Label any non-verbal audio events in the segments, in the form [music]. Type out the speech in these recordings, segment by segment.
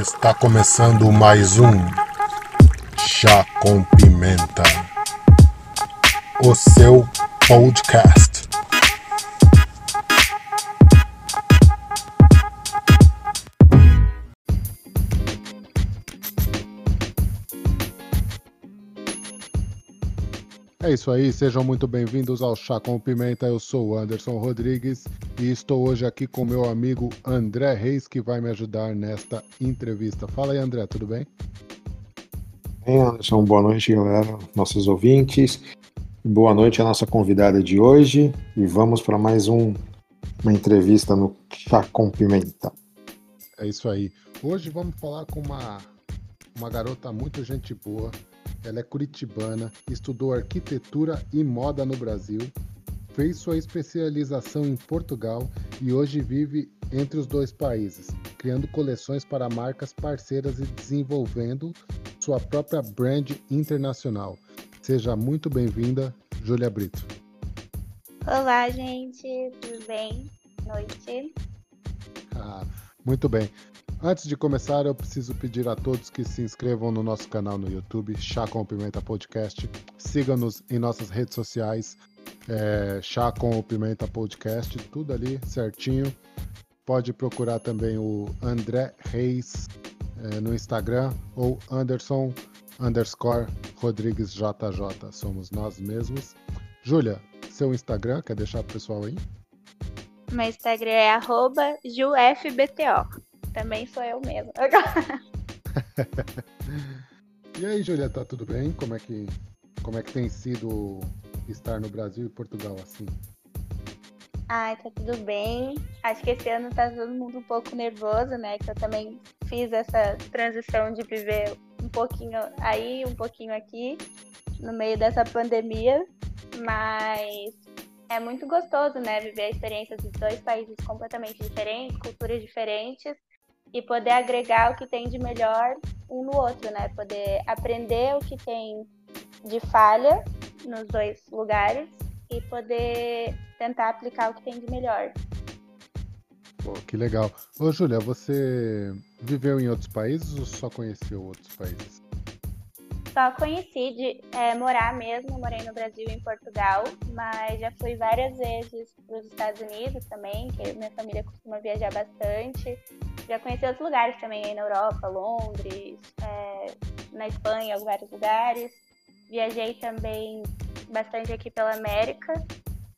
Está começando mais um Chá com Pimenta, o seu podcast. É isso aí, sejam muito bem-vindos ao Chá com Pimenta. Eu sou o Anderson Rodrigues e estou hoje aqui com meu amigo André Reis, que vai me ajudar nesta entrevista. Fala aí, André, tudo bem? Bem, Anderson, boa noite, galera, nossos ouvintes. Boa noite à nossa convidada de hoje e vamos para mais um, uma entrevista no Chá com Pimenta. É isso aí. Hoje vamos falar com uma, uma garota muito gente boa, ela é curitibana, estudou arquitetura e moda no Brasil, fez sua especialização em Portugal e hoje vive entre os dois países, criando coleções para marcas parceiras e desenvolvendo sua própria brand internacional. Seja muito bem-vinda, Júlia Brito. Olá, gente, tudo bem? Noite. Ah, muito bem. Antes de começar, eu preciso pedir a todos que se inscrevam no nosso canal no YouTube, Chá com Pimenta Podcast. Siga-nos em nossas redes sociais, é, Chá com Pimenta Podcast, tudo ali certinho. Pode procurar também o André Reis é, no Instagram ou Anderson underscore Rodrigues JJ. Somos nós mesmos. Júlia, seu Instagram, quer deixar pro pessoal aí? Meu Instagram é arroba JuFBTO. Também sou eu mesma. [laughs] e aí, Julieta, tudo bem? Como é que como é que tem sido estar no Brasil e Portugal assim? Ai, tá tudo bem. Acho que esse ano tá todo mundo um pouco nervoso, né? Que eu também fiz essa transição de viver um pouquinho aí, um pouquinho aqui, no meio dessa pandemia. Mas é muito gostoso, né? Viver a experiência dos dois países completamente diferentes, culturas diferentes e poder agregar o que tem de melhor um no outro, né? Poder aprender o que tem de falha nos dois lugares e poder tentar aplicar o que tem de melhor. Pô, que legal. Ô, Júlia, você viveu em outros países ou só conheceu outros países? Só conheci de é, morar mesmo, morei no Brasil e em Portugal, mas já fui várias vezes para os Estados Unidos também, que minha família costuma viajar bastante. Já conheci outros lugares também, aí na Europa, Londres, é, na Espanha, vários lugares. Viajei também bastante aqui pela América.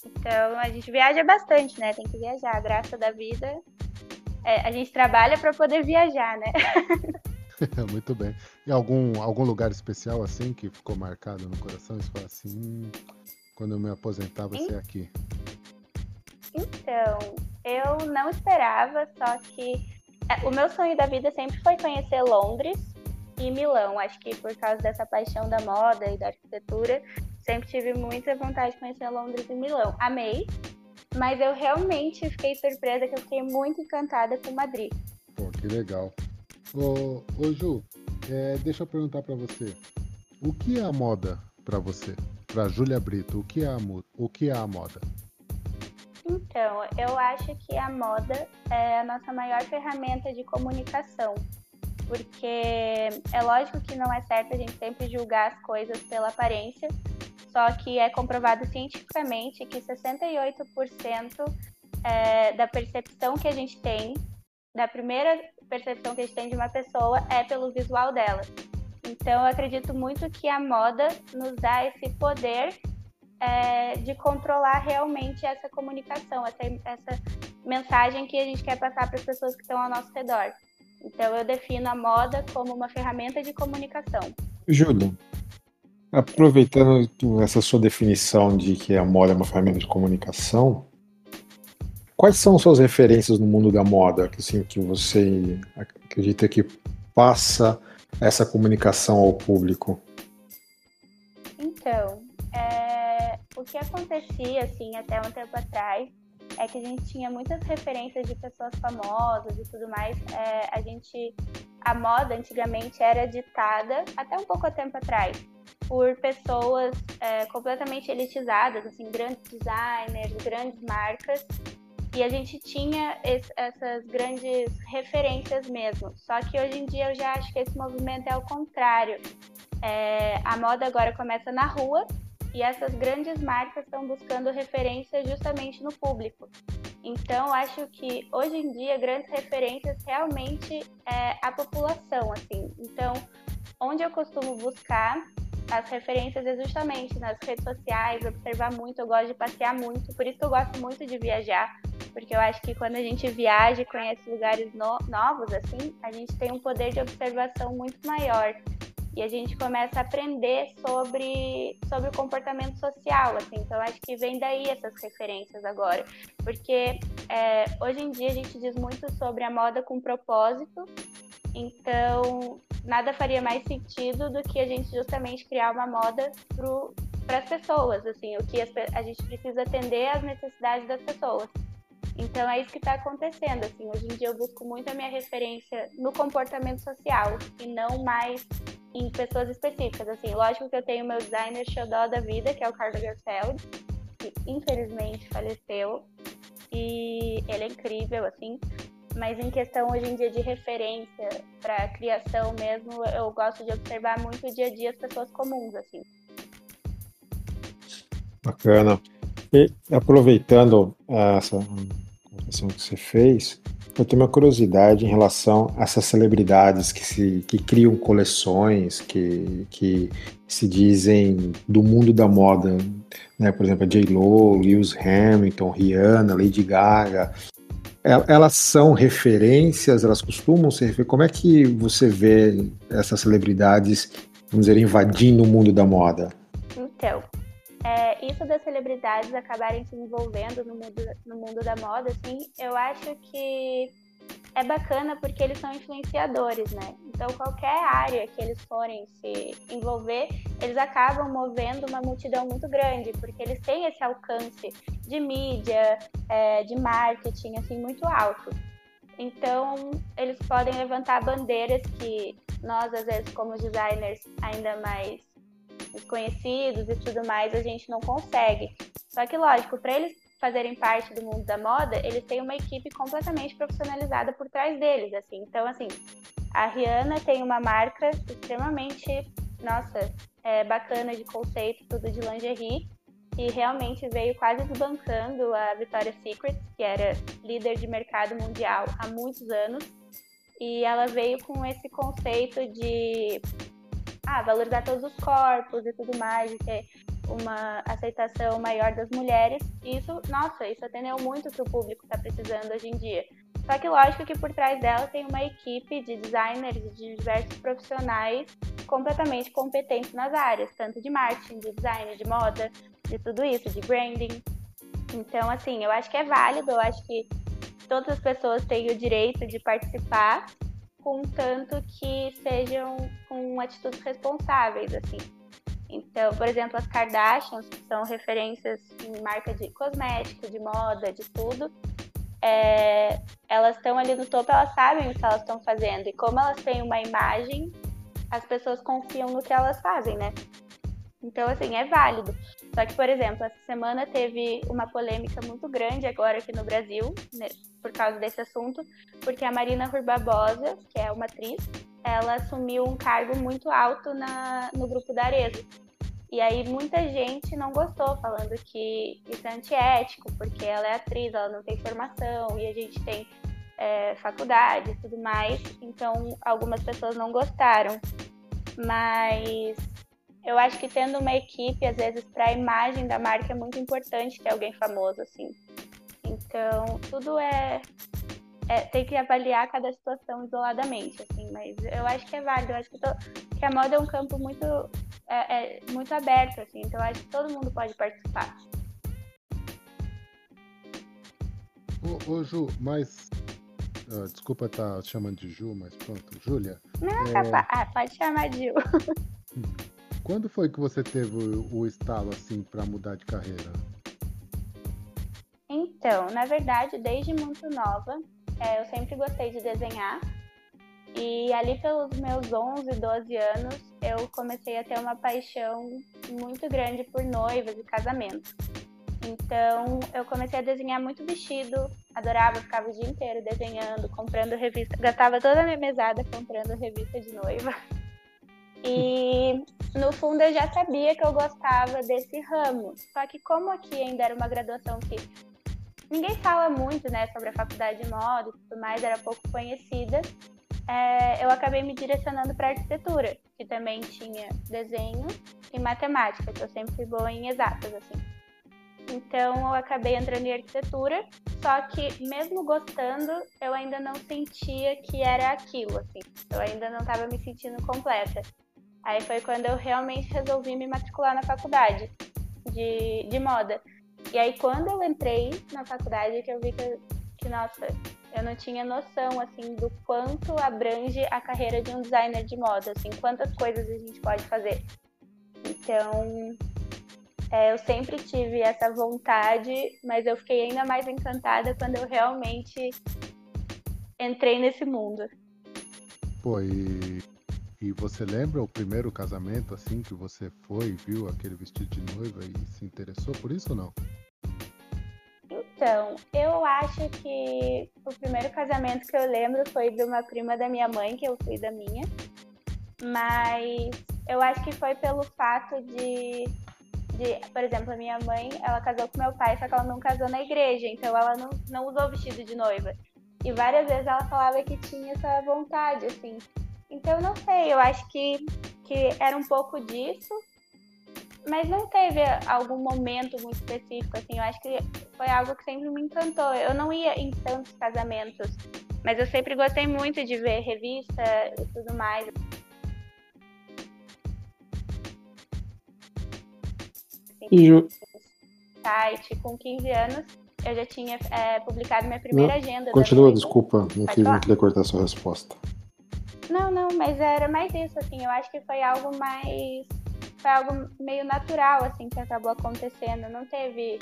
Então a gente viaja bastante, né? Tem que viajar. A graça da vida. É, a gente trabalha para poder viajar, né? [laughs] Muito bem. E algum, algum lugar especial assim que ficou marcado no coração? Isso foi assim, hum, quando eu me aposentar vai ser aqui. Então, eu não esperava, só que é, o meu sonho da vida sempre foi conhecer Londres e Milão. Acho que por causa dessa paixão da moda e da arquitetura, sempre tive muita vontade de conhecer Londres e Milão. Amei, mas eu realmente fiquei surpresa que eu fiquei muito encantada com Madrid. Pô, que legal. Ô, ô Ju, é, deixa eu perguntar para você. O que é a moda para você? Para Júlia Brito, o que é a, o que é a moda? Então, eu acho que a moda é a nossa maior ferramenta de comunicação, porque é lógico que não é certo a gente sempre julgar as coisas pela aparência, só que é comprovado cientificamente que 68% é, da percepção que a gente tem, da primeira percepção que a gente tem de uma pessoa é pelo visual dela. Então, eu acredito muito que a moda nos dá esse poder é, de controlar realmente essa comunicação, essa, essa mensagem que a gente quer passar para as pessoas que estão ao nosso redor. Então, eu defino a moda como uma ferramenta de comunicação. Júlia, aproveitando essa sua definição de que a moda é uma ferramenta de comunicação, quais são suas referências no mundo da moda assim, que você acredita que passa essa comunicação ao público? Então, o que acontecia, assim, até um tempo atrás, é que a gente tinha muitas referências de pessoas famosas e tudo mais. É, a gente, a moda antigamente era ditada, até um pouco tempo atrás, por pessoas é, completamente elitizadas, assim, grandes designers, grandes marcas. E a gente tinha essas grandes referências mesmo. Só que hoje em dia eu já acho que esse movimento é o contrário. É, a moda agora começa na rua e essas grandes marcas estão buscando referências justamente no público. Então, acho que hoje em dia grandes referências realmente é a população, assim. Então, onde eu costumo buscar as referências é justamente nas redes sociais, observar muito, eu gosto de passear muito, por isso que eu gosto muito de viajar, porque eu acho que quando a gente viaja e conhece lugares no novos, assim, a gente tem um poder de observação muito maior e a gente começa a aprender sobre, sobre o comportamento social, assim. Então, acho que vem daí essas referências agora. Porque é, hoje em dia a gente diz muito sobre a moda com propósito, então nada faria mais sentido do que a gente justamente criar uma moda para as pessoas, assim, o que as, a gente precisa atender às necessidades das pessoas. Então é isso que está acontecendo, assim, hoje em dia eu busco muito a minha referência no comportamento social e não mais em pessoas específicas, assim, lógico que eu tenho meu designer xodó da vida, que é o Carlo Gerfeld, que infelizmente faleceu, e ele é incrível, assim, mas em questão hoje em dia de referência para criação mesmo, eu gosto de observar muito o dia a dia as pessoas comuns, assim. Bacana. E aproveitando essa conversação que você fez, eu tenho uma curiosidade em relação a essas celebridades que, se, que criam coleções, que, que se dizem do mundo da moda, né? por exemplo, a J-Lo, Lewis Hamilton, Rihanna, Lady Gaga. Elas são referências, elas costumam ser referências. Como é que você vê essas celebridades, vamos dizer, invadindo o mundo da moda? Então, é, isso das celebridades acabarem se envolvendo no mundo, no mundo da moda, assim, eu acho que é bacana porque eles são influenciadores, né? Então, qualquer área que eles forem se envolver, eles acabam movendo uma multidão muito grande, porque eles têm esse alcance de mídia, é, de marketing, assim, muito alto. Então, eles podem levantar bandeiras que nós, às vezes, como designers, ainda mais desconhecidos e tudo mais, a gente não consegue. Só que, lógico, para eles fazerem parte do mundo da moda, eles têm uma equipe completamente profissionalizada por trás deles, assim. Então, assim, a Rihanna tem uma marca extremamente, nossa, é, bacana de conceito, tudo de lingerie, e realmente veio quase desbancando a Victoria's Secret, que era líder de mercado mundial há muitos anos, e ela veio com esse conceito de ah, valorizar todos os corpos e tudo mais, e ter uma aceitação maior das mulheres. Isso, nossa, isso atendeu muito o que o público está precisando hoje em dia. Só que lógico que por trás dela tem uma equipe de designers e de diversos profissionais completamente competentes nas áreas, tanto de marketing, de design, de moda, de tudo isso, de branding. Então, assim, eu acho que é válido, eu acho que todas as pessoas têm o direito de participar, contanto que sejam com atitudes responsáveis, assim. Então, por exemplo, as Kardashians, que são referências em marca de cosmético, de moda, de tudo, é, elas estão ali no topo, elas sabem o que elas estão fazendo. E como elas têm uma imagem, as pessoas confiam no que elas fazem, né? Então, assim, é válido. Só que, por exemplo, essa semana teve uma polêmica muito grande agora aqui no Brasil, né, por causa desse assunto, porque a Marina Rui Barbosa, que é uma atriz, ela assumiu um cargo muito alto na, no grupo da Arezzo. E aí muita gente não gostou, falando que isso é antiético, porque ela é atriz, ela não tem formação, e a gente tem é, faculdade e tudo mais. Então, algumas pessoas não gostaram. Mas eu acho que tendo uma equipe, às vezes, para a imagem da marca é muito importante ter alguém famoso, assim. Então, tudo é, é, tem que avaliar cada situação isoladamente, assim, mas eu acho que é válido, eu acho que, to, que a moda é um campo muito, é, é, muito aberto, assim, então eu acho que todo mundo pode participar. Ô, ô Ju, mas. Uh, desculpa estar tá chamando de Ju, mas pronto, Júlia. Não, é... capaz. Ah, pode chamar de Ju. [laughs] Quando foi que você teve o, o estalo assim para mudar de carreira? Então, na verdade, desde muito nova, é, eu sempre gostei de desenhar. E ali pelos meus 11, 12 anos, eu comecei a ter uma paixão muito grande por noivas e casamento. Então, eu comecei a desenhar muito vestido adorava, ficava o dia inteiro desenhando, comprando revista, gastava toda a minha mesada comprando revista de noiva. [laughs] E no fundo eu já sabia que eu gostava desse ramo. Só que como aqui ainda era uma graduação que ninguém fala muito, né, sobre a faculdade de moda e tudo mais, era pouco conhecida, é, eu acabei me direcionando para arquitetura, que também tinha desenho e matemática, que eu sempre fui boa em exatas, assim. Então eu acabei entrando em arquitetura, só que mesmo gostando, eu ainda não sentia que era aquilo, assim. Eu ainda não estava me sentindo completa. Aí foi quando eu realmente resolvi me matricular na faculdade de, de moda. E aí quando eu entrei na faculdade que eu vi que, que, nossa, eu não tinha noção, assim, do quanto abrange a carreira de um designer de moda, assim, quantas coisas a gente pode fazer. Então, é, eu sempre tive essa vontade, mas eu fiquei ainda mais encantada quando eu realmente entrei nesse mundo. Pô, e e você lembra o primeiro casamento assim que você foi, viu aquele vestido de noiva e se interessou por isso ou não? Então, eu acho que o primeiro casamento que eu lembro foi de uma prima da minha mãe, que eu fui da minha. Mas eu acho que foi pelo fato de, de, por exemplo, a minha mãe, ela casou com meu pai, só que ela não casou na igreja, então ela não, não usou vestido de noiva. E várias vezes ela falava que tinha essa vontade, assim. Então, não sei, eu acho que, que era um pouco disso, mas não teve algum momento muito específico, assim, eu acho que foi algo que sempre me encantou. Eu não ia em tantos casamentos, mas eu sempre gostei muito de ver revista e tudo mais. E o site, com 15 anos, eu já tinha é, publicado minha primeira não, agenda. Continua, desculpa, não, quis, não queria cortar a sua resposta. Não, não, mas era mais isso, assim, eu acho que foi algo mais. Foi algo meio natural, assim, que acabou acontecendo. Não teve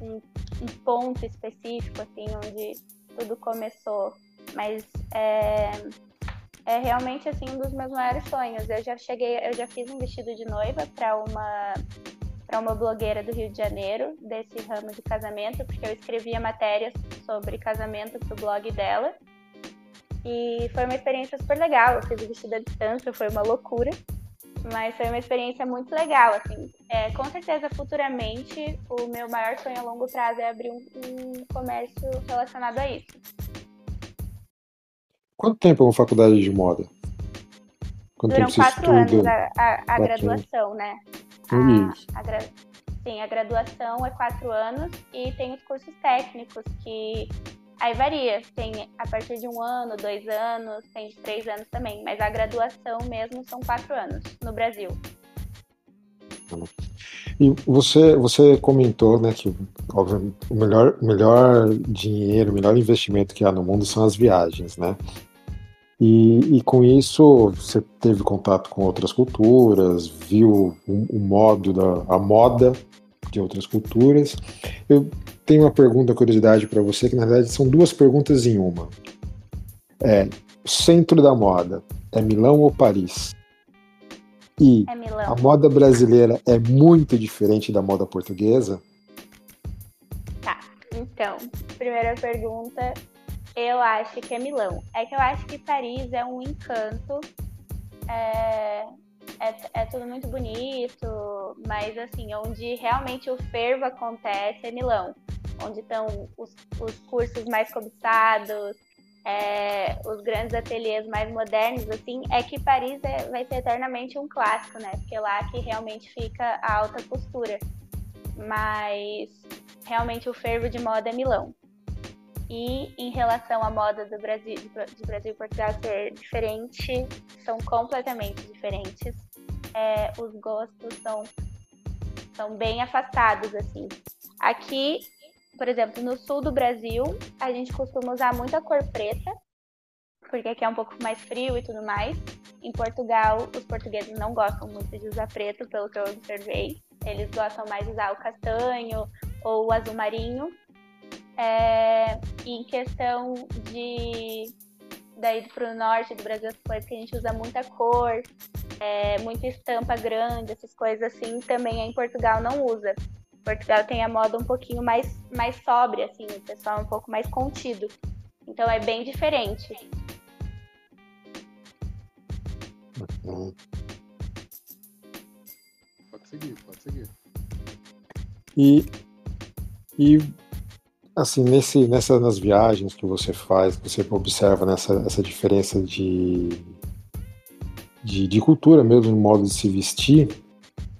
um, um ponto específico, assim, onde tudo começou. Mas é, é realmente, assim, um dos meus maiores sonhos. Eu já cheguei, eu já fiz um vestido de noiva para uma para uma blogueira do Rio de Janeiro desse ramo de casamento, porque eu escrevia matérias sobre casamento pro blog dela. E foi uma experiência super legal. Eu fiz o vestido à distância, foi uma loucura. Mas foi uma experiência muito legal, assim. É, com certeza, futuramente, o meu maior sonho a longo prazo é abrir um, um comércio relacionado a isso. Quanto tempo é uma faculdade de moda? Quanto Duram quatro anos a, a, a graduação, né? A, a gra... Sim, a graduação é quatro anos e tem os cursos técnicos que Aí varia, tem a partir de um ano, dois anos, tem de três anos também, mas a graduação mesmo são quatro anos no Brasil. E você, você comentou, né, que obviamente, o melhor, melhor dinheiro, o melhor investimento que há no mundo são as viagens, né? E, e com isso você teve contato com outras culturas, viu o, o modo da a moda de outras culturas. Eu tenho uma pergunta, curiosidade para você, que na verdade são duas perguntas em uma. É, o centro da moda é Milão ou Paris? E é a moda brasileira é muito diferente da moda portuguesa? Tá, então, primeira pergunta, eu acho que é Milão. É que eu acho que Paris é um encanto. É, é, é, tudo muito bonito, mas assim, onde realmente o fervo acontece é Milão, onde estão os, os cursos mais cobiçados, é, os grandes ateliês mais modernos, assim, é que Paris é, vai ser eternamente um clássico, né? Porque lá que realmente fica a alta costura. Mas realmente o fervo de moda é Milão. E em relação à moda do Brasil, de Brasil e Portugal ser diferente, são completamente diferentes. É, os gostos são, são bem afastados, assim. Aqui, por exemplo, no sul do Brasil, a gente costuma usar muita cor preta, porque aqui é um pouco mais frio e tudo mais. Em Portugal, os portugueses não gostam muito de usar preto, pelo que eu observei. Eles gostam mais de usar o castanho ou o azul marinho. É, em questão de daí para o norte do Brasil, as coisas que a gente usa muita cor, é, muita estampa grande, essas coisas assim, também em Portugal não usa. Portugal tem a moda um pouquinho mais, mais sóbria, assim, o pessoal é um pouco mais contido. Então é bem diferente. Uhum. Pode seguir, pode seguir. E, e assim, nesse, nessa, nas viagens que você faz, você observa nessa, essa diferença de, de, de cultura mesmo, no modo de se vestir,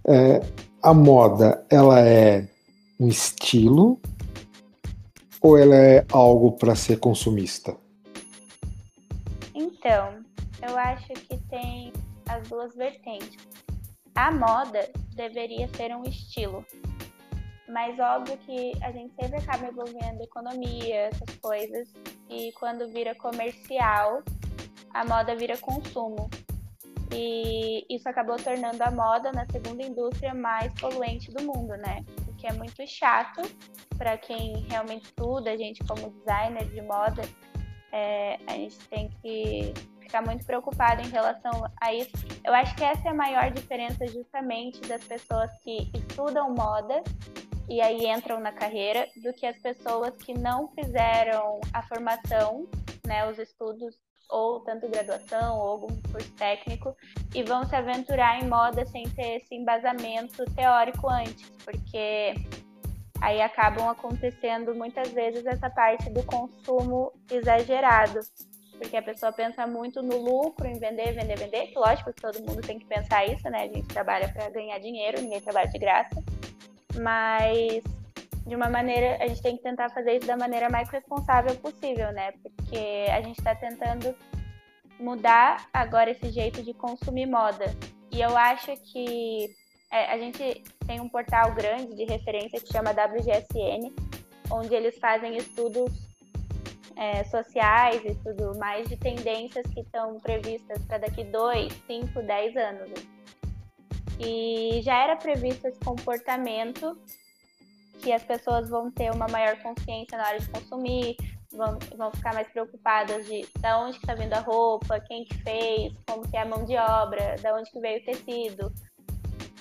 é, a moda, ela é um estilo ou ela é algo para ser consumista? Então, eu acho que tem as duas vertentes. A moda deveria ser um estilo, mas óbvio que a gente sempre acaba envolvendo economia, essas coisas, e quando vira comercial, a moda vira consumo. E isso acabou tornando a moda na segunda indústria mais poluente do mundo, né? O que é muito chato para quem realmente estuda, a gente como designer de moda, é, a gente tem que ficar muito preocupado em relação a isso. Eu acho que essa é a maior diferença justamente das pessoas que estudam moda e aí entram na carreira do que as pessoas que não fizeram a formação, né, os estudos ou tanto graduação ou algum curso técnico e vão se aventurar em moda sem ter esse embasamento teórico antes, porque aí acabam acontecendo muitas vezes essa parte do consumo exagerado, porque a pessoa pensa muito no lucro, em vender, vender, vender. Lógico que todo mundo tem que pensar isso, né? A gente trabalha para ganhar dinheiro, ninguém trabalha de graça. Mas de uma maneira, a gente tem que tentar fazer isso da maneira mais responsável possível, né? Porque a gente está tentando mudar agora esse jeito de consumir moda. E eu acho que é, a gente tem um portal grande de referência que chama WGSN, onde eles fazem estudos é, sociais e tudo mais de tendências que estão previstas para daqui 2, 5, 10 anos. E já era previsto esse comportamento que as pessoas vão ter uma maior consciência na hora de consumir, vão, vão ficar mais preocupadas de da onde está vindo a roupa, quem que fez, como que é a mão de obra, da onde que veio o tecido.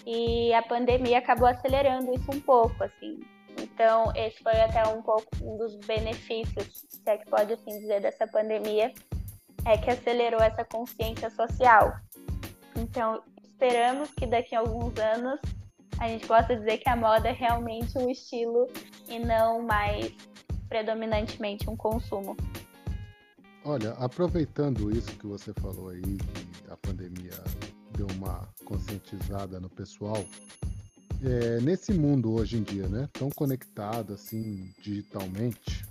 E a pandemia acabou acelerando isso um pouco, assim. Então, esse foi até um pouco um dos benefícios, se é que pode assim dizer, dessa pandemia, é que acelerou essa consciência social. Então, esperamos que daqui a alguns anos a gente possa dizer que a moda é realmente um estilo e não mais predominantemente um consumo. Olha, aproveitando isso que você falou aí, que a pandemia deu uma conscientizada no pessoal, é, nesse mundo hoje em dia, né, tão conectado assim digitalmente,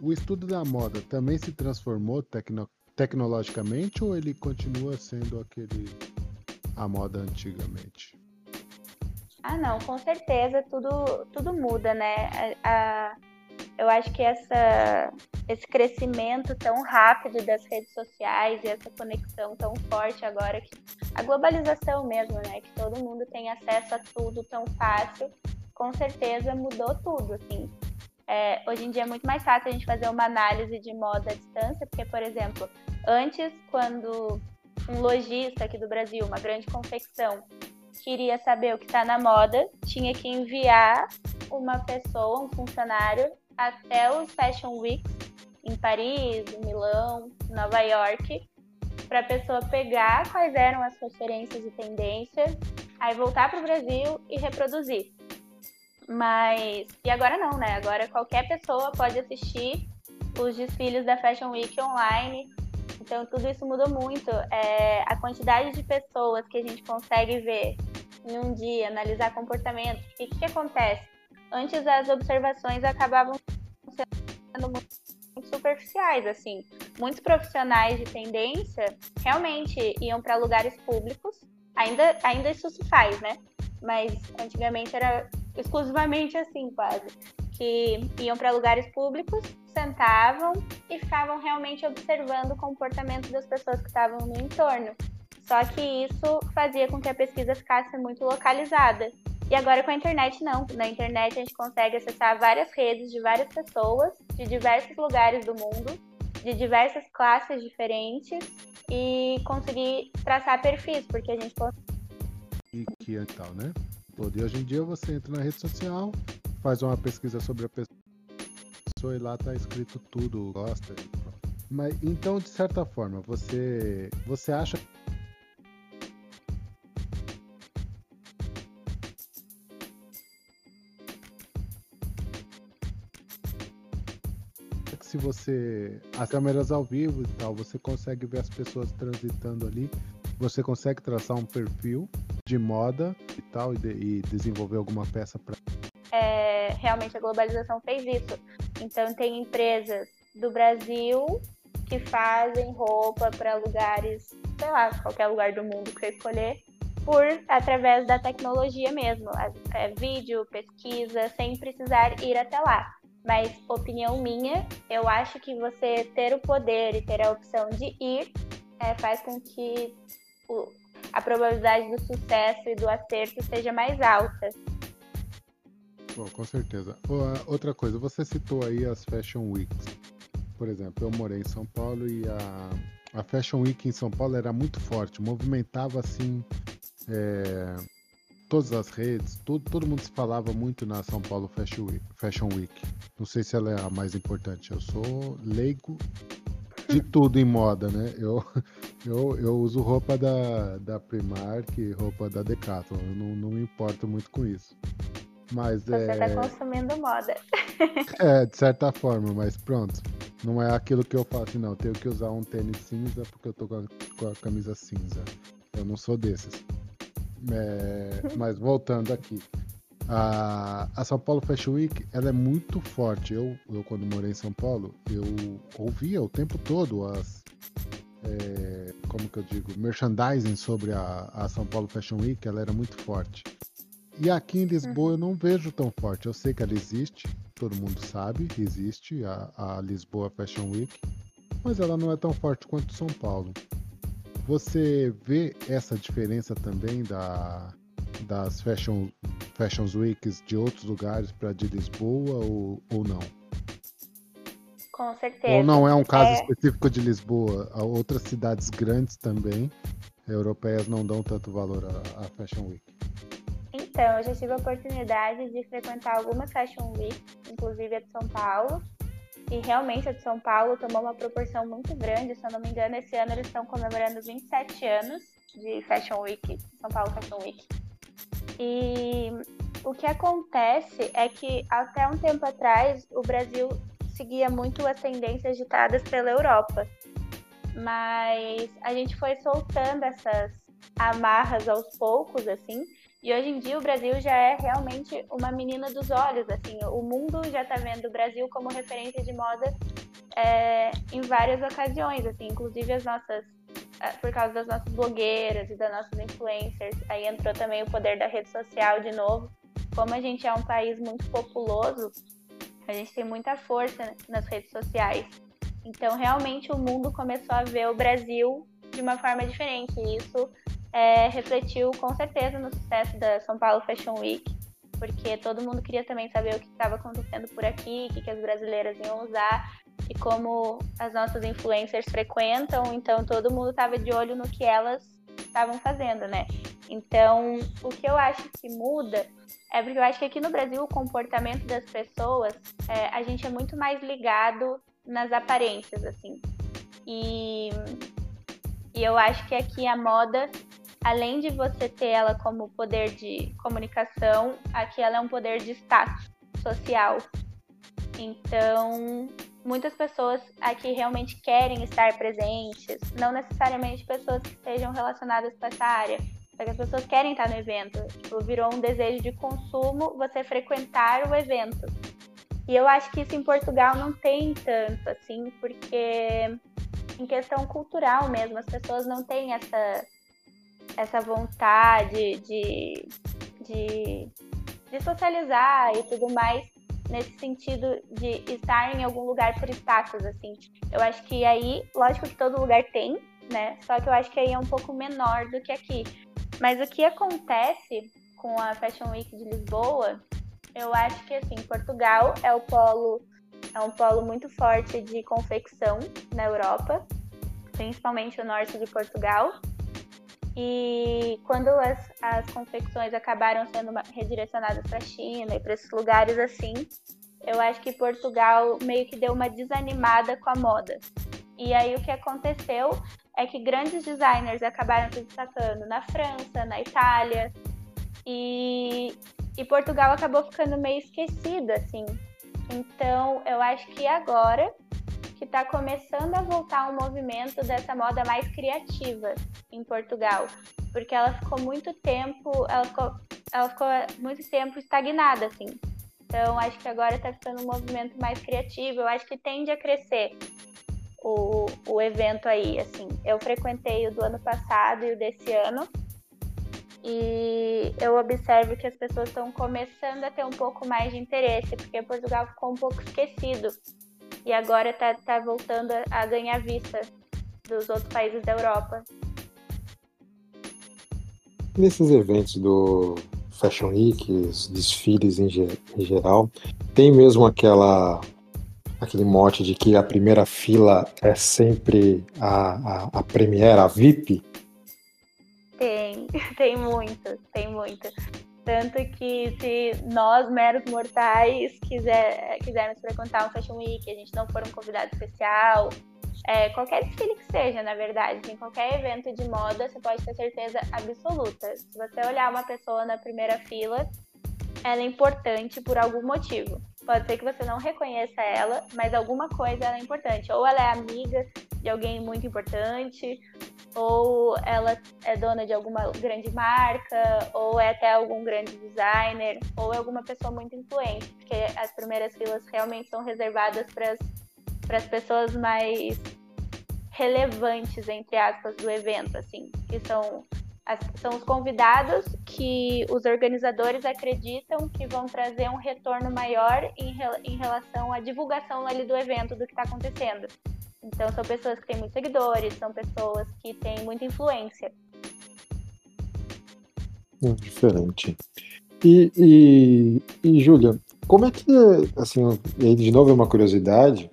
o estudo da moda também se transformou tecno tecnologicamente ou ele continua sendo aquele a moda antigamente? Ah, não, com certeza tudo, tudo muda, né? A, a, eu acho que essa, esse crescimento tão rápido das redes sociais e essa conexão tão forte agora, que a globalização mesmo, né? Que todo mundo tem acesso a tudo tão fácil, com certeza mudou tudo, assim. É, hoje em dia é muito mais fácil a gente fazer uma análise de moda à distância, porque, por exemplo, antes, quando um lojista aqui do Brasil, uma grande confecção, queria saber o que está na moda, tinha que enviar uma pessoa, um funcionário, até os Fashion Weeks em Paris, em Milão, Nova York, para a pessoa pegar quais eram as referências e tendências, aí voltar para o Brasil e reproduzir. Mas e agora não, né? Agora qualquer pessoa pode assistir os desfiles da Fashion Week online. Então tudo isso mudou muito. É, a quantidade de pessoas que a gente consegue ver em um dia, analisar comportamento. O que, que acontece? Antes as observações acabavam sendo muito superficiais, assim. Muitos profissionais de tendência realmente iam para lugares públicos. Ainda, ainda isso se faz, né? Mas antigamente era exclusivamente assim, quase. Que iam para lugares públicos, sentavam e ficavam realmente observando o comportamento das pessoas que estavam no entorno. Só que isso fazia com que a pesquisa ficasse muito localizada. E agora com a internet não. Na internet a gente consegue acessar várias redes de várias pessoas, de diversos lugares do mundo, de diversas classes diferentes e conseguir traçar perfis, porque a gente e que é tal, né? todo. Hoje em dia você entra na rede social, faz uma pesquisa sobre a pessoa e lá tá escrito tudo, gosta. Mas então, de certa forma, você você acha que se você as câmeras ao vivo e tal, você consegue ver as pessoas transitando ali, você consegue traçar um perfil de moda e tal e, de, e desenvolver alguma peça para é, realmente a globalização fez isso. Então tem empresas do Brasil que fazem roupa para lugares, sei lá, qualquer lugar do mundo que você escolher, por através da tecnologia mesmo, é, vídeo, pesquisa, sem precisar ir até lá. Mas opinião minha, eu acho que você ter o poder e ter a opção de ir é, faz com que o, a probabilidade do sucesso e do acerto seja mais alta. Bom, com certeza. Outra coisa, você citou aí as Fashion Weeks. Por exemplo, eu morei em São Paulo e a, a Fashion Week em São Paulo era muito forte, movimentava assim é, todas as redes, todo, todo mundo se falava muito na São Paulo Fashion Week, Fashion Week. Não sei se ela é a mais importante, eu sou leigo de [laughs] tudo em moda, né? Eu, eu, eu uso roupa da, da Primark, roupa da Decathlon, eu não, não me importo muito com isso. Mas Você é... tá consumindo moda. [laughs] é, de certa forma, mas pronto. Não é aquilo que eu faço, não. Eu tenho que usar um tênis cinza porque eu tô com a, com a camisa cinza. Eu não sou desses. É, [laughs] mas voltando aqui. A, a, São Paulo Fashion Week ela é muito forte. Eu, eu, quando morei em São Paulo, eu ouvia o tempo todo as. É, como que eu digo? Merchandising sobre a, a São Paulo Fashion Week, ela era muito forte. E aqui em Lisboa eu não vejo tão forte. Eu sei que ela existe, todo mundo sabe, existe a, a Lisboa Fashion Week, mas ela não é tão forte quanto São Paulo. Você vê essa diferença também da, das Fashion, Fashion Weeks de outros lugares para de Lisboa ou, ou não? Com certeza. Ou não é um caso é... específico de Lisboa? Outras cidades grandes também, europeias, não dão tanto valor à, à Fashion Week. Então, eu já tive a oportunidade de frequentar algumas Fashion Week, inclusive a de São Paulo. E realmente a de São Paulo tomou uma proporção muito grande. Se eu não me engano, esse ano eles estão comemorando 27 anos de Fashion Week, São Paulo Fashion Week. E o que acontece é que até um tempo atrás o Brasil seguia muito as tendências ditadas pela Europa. Mas a gente foi soltando essas amarras aos poucos, assim, e hoje em dia o Brasil já é realmente uma menina dos olhos, assim, o mundo já está vendo o Brasil como referência de moda é, em várias ocasiões, assim, inclusive as nossas, é, por causa das nossas blogueiras e das nossas influencers, aí entrou também o poder da rede social de novo. Como a gente é um país muito populoso, a gente tem muita força nas redes sociais. Então, realmente, o mundo começou a ver o Brasil de uma forma diferente. E isso é, refletiu com certeza no sucesso da São Paulo Fashion Week, porque todo mundo queria também saber o que estava acontecendo por aqui, o que, que as brasileiras iam usar e como as nossas influencers frequentam, então todo mundo estava de olho no que elas estavam fazendo, né? Então, o que eu acho que muda é porque eu acho que aqui no Brasil o comportamento das pessoas, é, a gente é muito mais ligado nas aparências, assim. E, e eu acho que aqui a moda além de você ter ela como poder de comunicação, aqui ela é um poder de status social. Então, muitas pessoas aqui realmente querem estar presentes, não necessariamente pessoas que estejam relacionadas com essa área, mas as pessoas querem estar no evento. Tipo, virou um desejo de consumo você frequentar o evento. E eu acho que isso em Portugal não tem tanto, assim, porque em questão cultural mesmo, as pessoas não têm essa essa vontade de, de, de socializar e tudo mais nesse sentido de estar em algum lugar por status, assim. Eu acho que aí, lógico que todo lugar tem, né? Só que eu acho que aí é um pouco menor do que aqui. Mas o que acontece com a Fashion Week de Lisboa, eu acho que assim, Portugal é o polo é um polo muito forte de confecção na Europa, principalmente o norte de Portugal. E quando as, as confecções acabaram sendo redirecionadas para a China e para esses lugares assim, eu acho que Portugal meio que deu uma desanimada com a moda. E aí o que aconteceu é que grandes designers acabaram se destacando na França, na Itália, e, e Portugal acabou ficando meio esquecida, assim. Então eu acho que agora que está começando a voltar um movimento dessa moda mais criativa em Portugal, porque ela ficou muito tempo, ela ficou, ela ficou muito tempo estagnada, assim. Então, acho que agora está ficando um movimento mais criativo. Eu acho que tende a crescer o, o evento aí, assim. Eu frequentei o do ano passado e o desse ano. E eu observo que as pessoas estão começando a ter um pouco mais de interesse, porque Portugal ficou um pouco esquecido. E agora está tá voltando a ganhar vista dos outros países da Europa. Nesses eventos do Fashion Week, os desfiles em, em geral, tem mesmo aquela aquele mote de que a primeira fila é sempre a, a, a Premiere, a VIP? Tem, [laughs] tem muito, tem muito. Tanto que se nós, meros mortais, quiser, quisermos frequentar um Fashion Week, a gente não for um convidado especial, é, qualquer desfile que seja, na verdade, em qualquer evento de moda, você pode ter certeza absoluta. Se você olhar uma pessoa na primeira fila, ela é importante por algum motivo. Pode ser que você não reconheça ela, mas alguma coisa ela é importante. Ou ela é amiga de alguém muito importante, ou ela é dona de alguma grande marca, ou é até algum grande designer, ou é alguma pessoa muito influente, porque as primeiras filas realmente são reservadas para as pessoas mais relevantes, entre aspas, do evento, assim, que são, as, são os convidados que os organizadores acreditam que vão trazer um retorno maior em, em relação à divulgação ali do evento, do que está acontecendo. Então, são pessoas que têm muitos seguidores, são pessoas que têm muita influência. Hum, diferente. E, e, e Júlia, como é que, assim, de novo é uma curiosidade,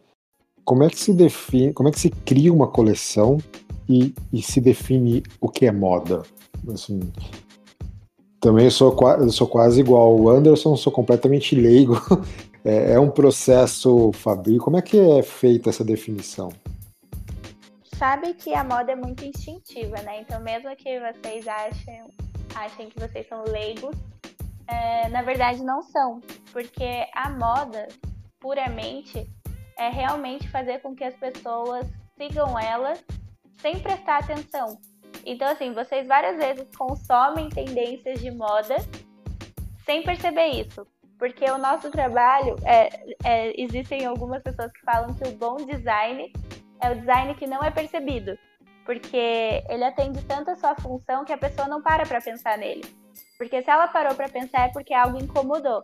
como é que se define, como é que se cria uma coleção e, e se define o que é moda? Assim, também eu sou, eu sou quase igual o Anderson, sou completamente leigo. [laughs] É, é um processo, Fabio. Como é que é feita essa definição? Sabe que a moda é muito instintiva, né? Então, mesmo que vocês achem, achem que vocês são leigos, é, na verdade não são. Porque a moda, puramente, é realmente fazer com que as pessoas sigam ela sem prestar atenção. Então, assim, vocês várias vezes consomem tendências de moda sem perceber isso. Porque o nosso trabalho, é, é, existem algumas pessoas que falam que o bom design é o design que não é percebido. Porque ele atende tanto a sua função que a pessoa não para para pensar nele. Porque se ela parou para pensar é porque algo incomodou.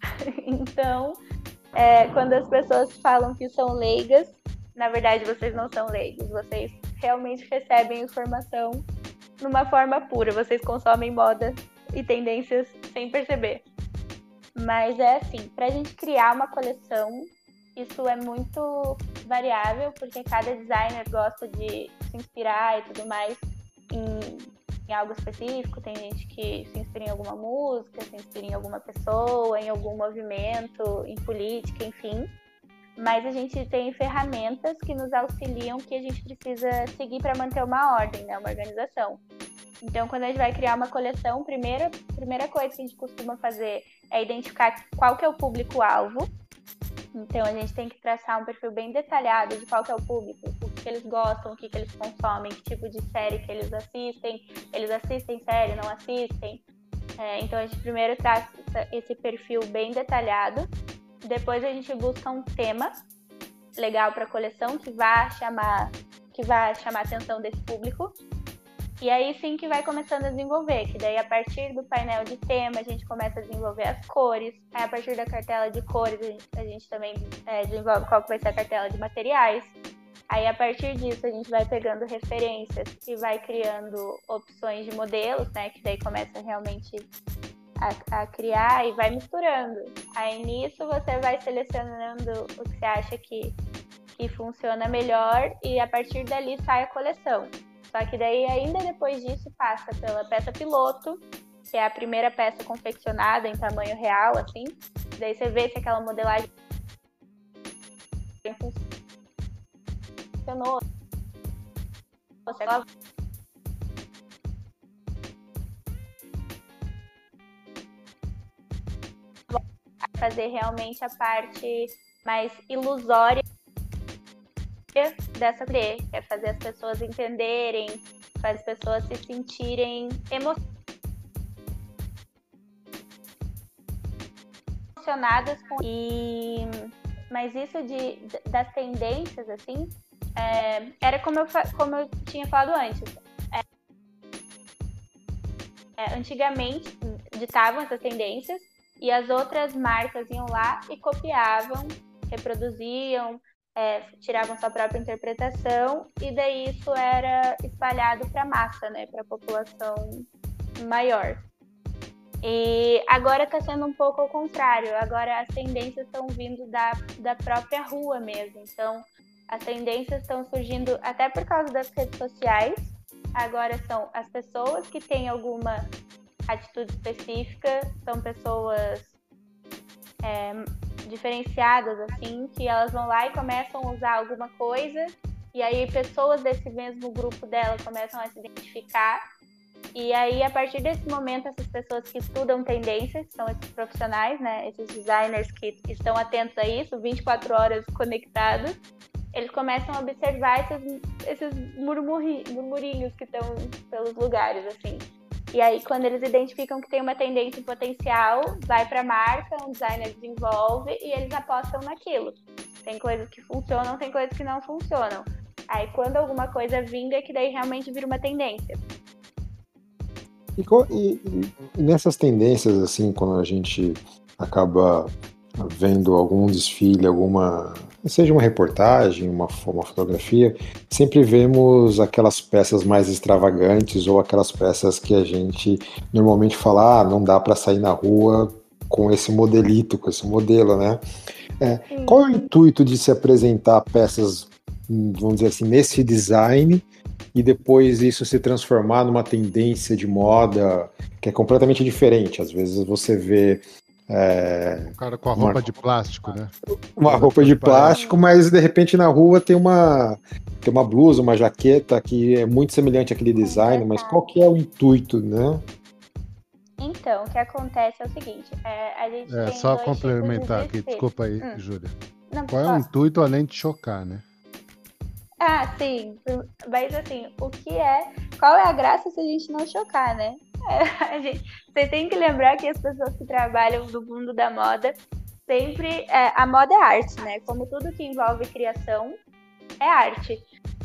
[laughs] então, é, quando as pessoas falam que são leigas, na verdade vocês não são leigos, vocês realmente recebem informação numa forma pura, vocês consomem moda e tendências sem perceber. Mas é assim, para a gente criar uma coleção, isso é muito variável, porque cada designer gosta de se inspirar e tudo mais em em algo específico, tem gente que se inspira em alguma música, se inspira em alguma pessoa, em algum movimento, em política, enfim. Mas a gente tem ferramentas que nos auxiliam que a gente precisa seguir para manter uma ordem, né, uma organização. Então, quando a gente vai criar uma coleção, primeira primeira coisa que a gente costuma fazer é identificar qual que é o público-alvo. Então a gente tem que traçar um perfil bem detalhado de qual é o público, o que eles gostam, o que, que eles consomem, que tipo de série que eles assistem, eles assistem série, não assistem. É, então a gente primeiro traça esse perfil bem detalhado, depois a gente busca um tema legal para a coleção que vá chamar que vá chamar a atenção desse público e aí sim que vai começando a desenvolver, que daí a partir do painel de tema a gente começa a desenvolver as cores, aí a partir da cartela de cores a gente, a gente também é, desenvolve qual vai ser a cartela de materiais. Aí a partir disso a gente vai pegando referências e vai criando opções de modelos, né? Que daí começa realmente a, a, criar e vai misturando. Aí nisso você vai selecionando o que você acha que, que funciona melhor e a partir dali sai a coleção. Só que daí, ainda depois disso, passa pela peça piloto, que é a primeira peça confeccionada em tamanho real, assim. Daí você vê se aquela modelagem funcionou. Ela fazer realmente a parte mais ilusória dessa trilha, que é fazer as pessoas entenderem, fazer as pessoas se sentirem emocionadas com e mas isso de das tendências assim é, era como eu como eu tinha falado antes. É, é, antigamente ditavam essas tendências e as outras marcas iam lá e copiavam reproduziam é, tiravam sua própria interpretação e daí isso era espalhado para a massa, né, para a população maior. E agora está sendo um pouco ao contrário. Agora as tendências estão vindo da, da própria rua mesmo. Então as tendências estão surgindo até por causa das redes sociais. Agora são as pessoas que têm alguma atitude específica, são pessoas é, diferenciadas, assim, que elas vão lá e começam a usar alguma coisa, e aí pessoas desse mesmo grupo dela começam a se identificar. E aí, a partir desse momento, essas pessoas que estudam tendências, são esses profissionais, né, esses designers que estão atentos a isso, 24 horas conectados, eles começam a observar esses, esses murmurinhos que estão pelos lugares, assim. E aí, quando eles identificam que tem uma tendência potencial, vai para a marca, um designer desenvolve e eles apostam naquilo. Tem coisas que funcionam, tem coisas que não funcionam. Aí, quando alguma coisa vinga, é que daí realmente vira uma tendência. E, e, e nessas tendências, assim, quando a gente acaba vendo algum desfile, alguma seja uma reportagem, uma, uma fotografia, sempre vemos aquelas peças mais extravagantes ou aquelas peças que a gente normalmente fala, ah, não dá para sair na rua com esse modelito, com esse modelo, né? É, qual é o intuito de se apresentar peças, vamos dizer assim, nesse design e depois isso se transformar numa tendência de moda que é completamente diferente? Às vezes você vê é, o cara com a roupa uma, de plástico, né? Uma roupa de plástico, mas de repente na rua tem uma tem uma blusa, uma jaqueta que é muito semelhante àquele design, mas qual que é o intuito, né? Então, o que acontece é o seguinte, é, a gente é, só complementar aqui, desculpa aí, hum. Júlia. Não, qual é o intuito além de chocar, né? Ah, sim. Mas assim, o que é. Qual é a graça se a gente não chocar, né? É, [laughs] gente, você tem que lembrar que as pessoas que trabalham no mundo da moda sempre. É, a moda é arte, né? Como tudo que envolve criação é arte.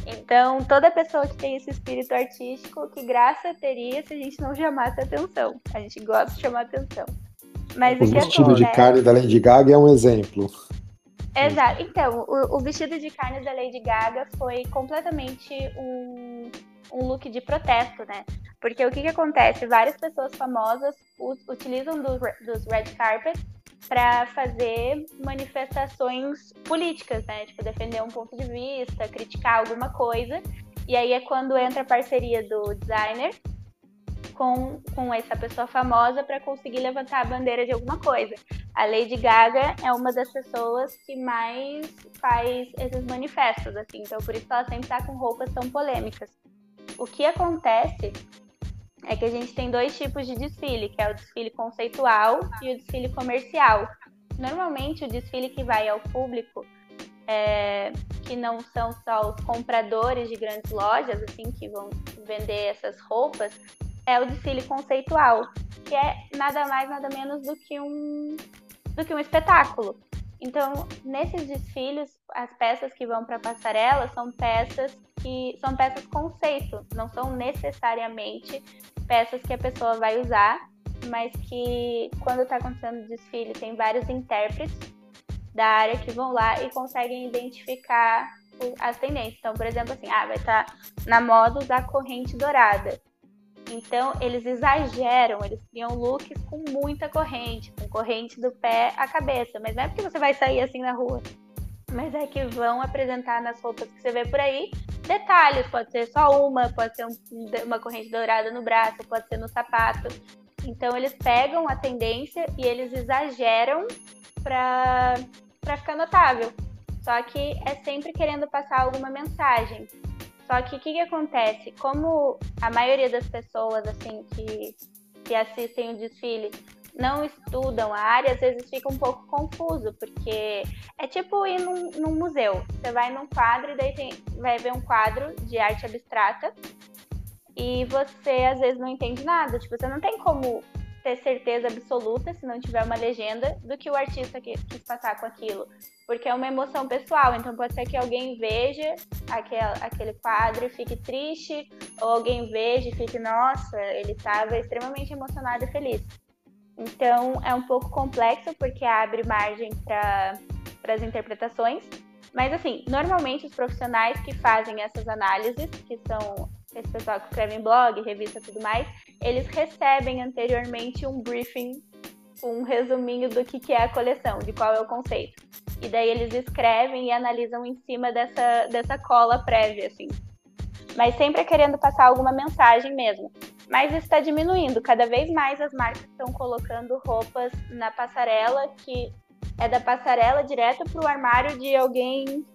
Então, toda pessoa que tem esse espírito artístico, que graça teria se a gente não chamasse atenção. A gente gosta de chamar atenção. Mas o, o vestido de carne da Lady Gaga é um exemplo. Exato. Então, o, o, vestido de carne da Lady Gaga foi completamente um, um look de protesto, né? Porque o que, que acontece? Várias pessoas famosas utilizam do, dos red carpet para fazer manifestações políticas, né? Tipo, defender um ponto de vista, criticar alguma coisa. E aí é quando entra a parceria do designer com, com essa pessoa famosa para conseguir levantar a bandeira de alguma coisa. A Lady Gaga é uma das pessoas que mais faz esses manifestos, assim, então por isso ela sempre está com roupas tão polêmicas. O que acontece é que a gente tem dois tipos de desfile, que é o desfile conceitual e o desfile comercial. Normalmente o desfile que vai ao público é, que não são só os compradores de grandes lojas, assim, que vão vender essas roupas, é o desfile conceitual, que é nada mais, nada menos do que um, do que um espetáculo. Então, nesses desfiles, as peças que vão para a passarela são peças que são peças conceito, não são necessariamente peças que a pessoa vai usar, mas que quando está acontecendo o desfile tem vários intérpretes da área que vão lá e conseguem identificar as tendências. Então, por exemplo, assim, ah, vai estar tá na moda usar corrente dourada. Então, eles exageram, eles criam looks com muita corrente, com corrente do pé à cabeça. Mas não é porque você vai sair assim na rua. mas é que vão apresentar nas roupas que você vê por aí detalhes. Pode ser só uma, pode ser um, uma corrente dourada no braço, pode ser no sapato. Então eles pegam a tendência e eles exageram para ficar notável. Só que é sempre querendo passar alguma mensagem. Só que o que, que acontece? Como a maioria das pessoas assim que, que assistem o desfile não estudam a área, às vezes fica um pouco confuso, porque é tipo ir num, num museu. Você vai num quadro e daí tem, vai ver um quadro de arte abstrata e você às vezes não entende nada. Tipo, você não tem como ter certeza absoluta, se não tiver uma legenda, do que o artista quis passar com aquilo. Porque é uma emoção pessoal, então pode ser que alguém veja aquele, quadro e fique triste, ou alguém veja e fique, nossa, ele estava extremamente emocionado e feliz. Então é um pouco complexo porque abre margem para as interpretações. Mas assim, normalmente os profissionais que fazem essas análises, que são esse pessoal que escreve em blog, revista tudo mais, eles recebem anteriormente um briefing, um resuminho do que, que é a coleção, de qual é o conceito. E daí eles escrevem e analisam em cima dessa, dessa cola prévia, assim. Mas sempre querendo passar alguma mensagem mesmo. Mas está diminuindo. Cada vez mais as marcas estão colocando roupas na passarela que é da passarela direto para o armário de alguém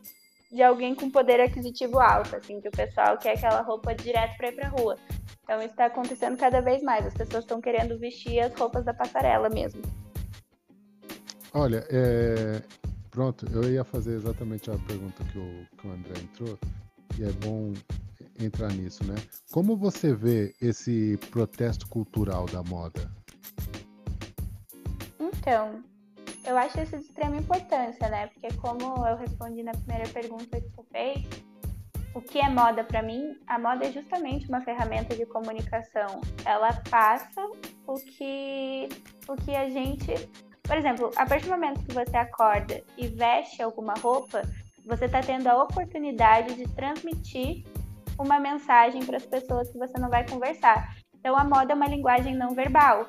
de alguém com poder aquisitivo alto, assim, que o pessoal quer aquela roupa direto para ir para rua. Então isso está acontecendo cada vez mais. As pessoas estão querendo vestir as roupas da passarela mesmo. Olha, é... pronto, eu ia fazer exatamente a pergunta que o, que o André entrou, e é bom entrar nisso, né? Como você vê esse protesto cultural da moda? Então, eu acho isso de extrema importância, né? Porque como eu respondi na primeira pergunta que você fez, o que é moda para mim? A moda é justamente uma ferramenta de comunicação. Ela passa o que o que a gente, por exemplo, a partir do momento que você acorda e veste alguma roupa, você está tendo a oportunidade de transmitir uma mensagem para as pessoas que você não vai conversar. Então, a moda é uma linguagem não verbal.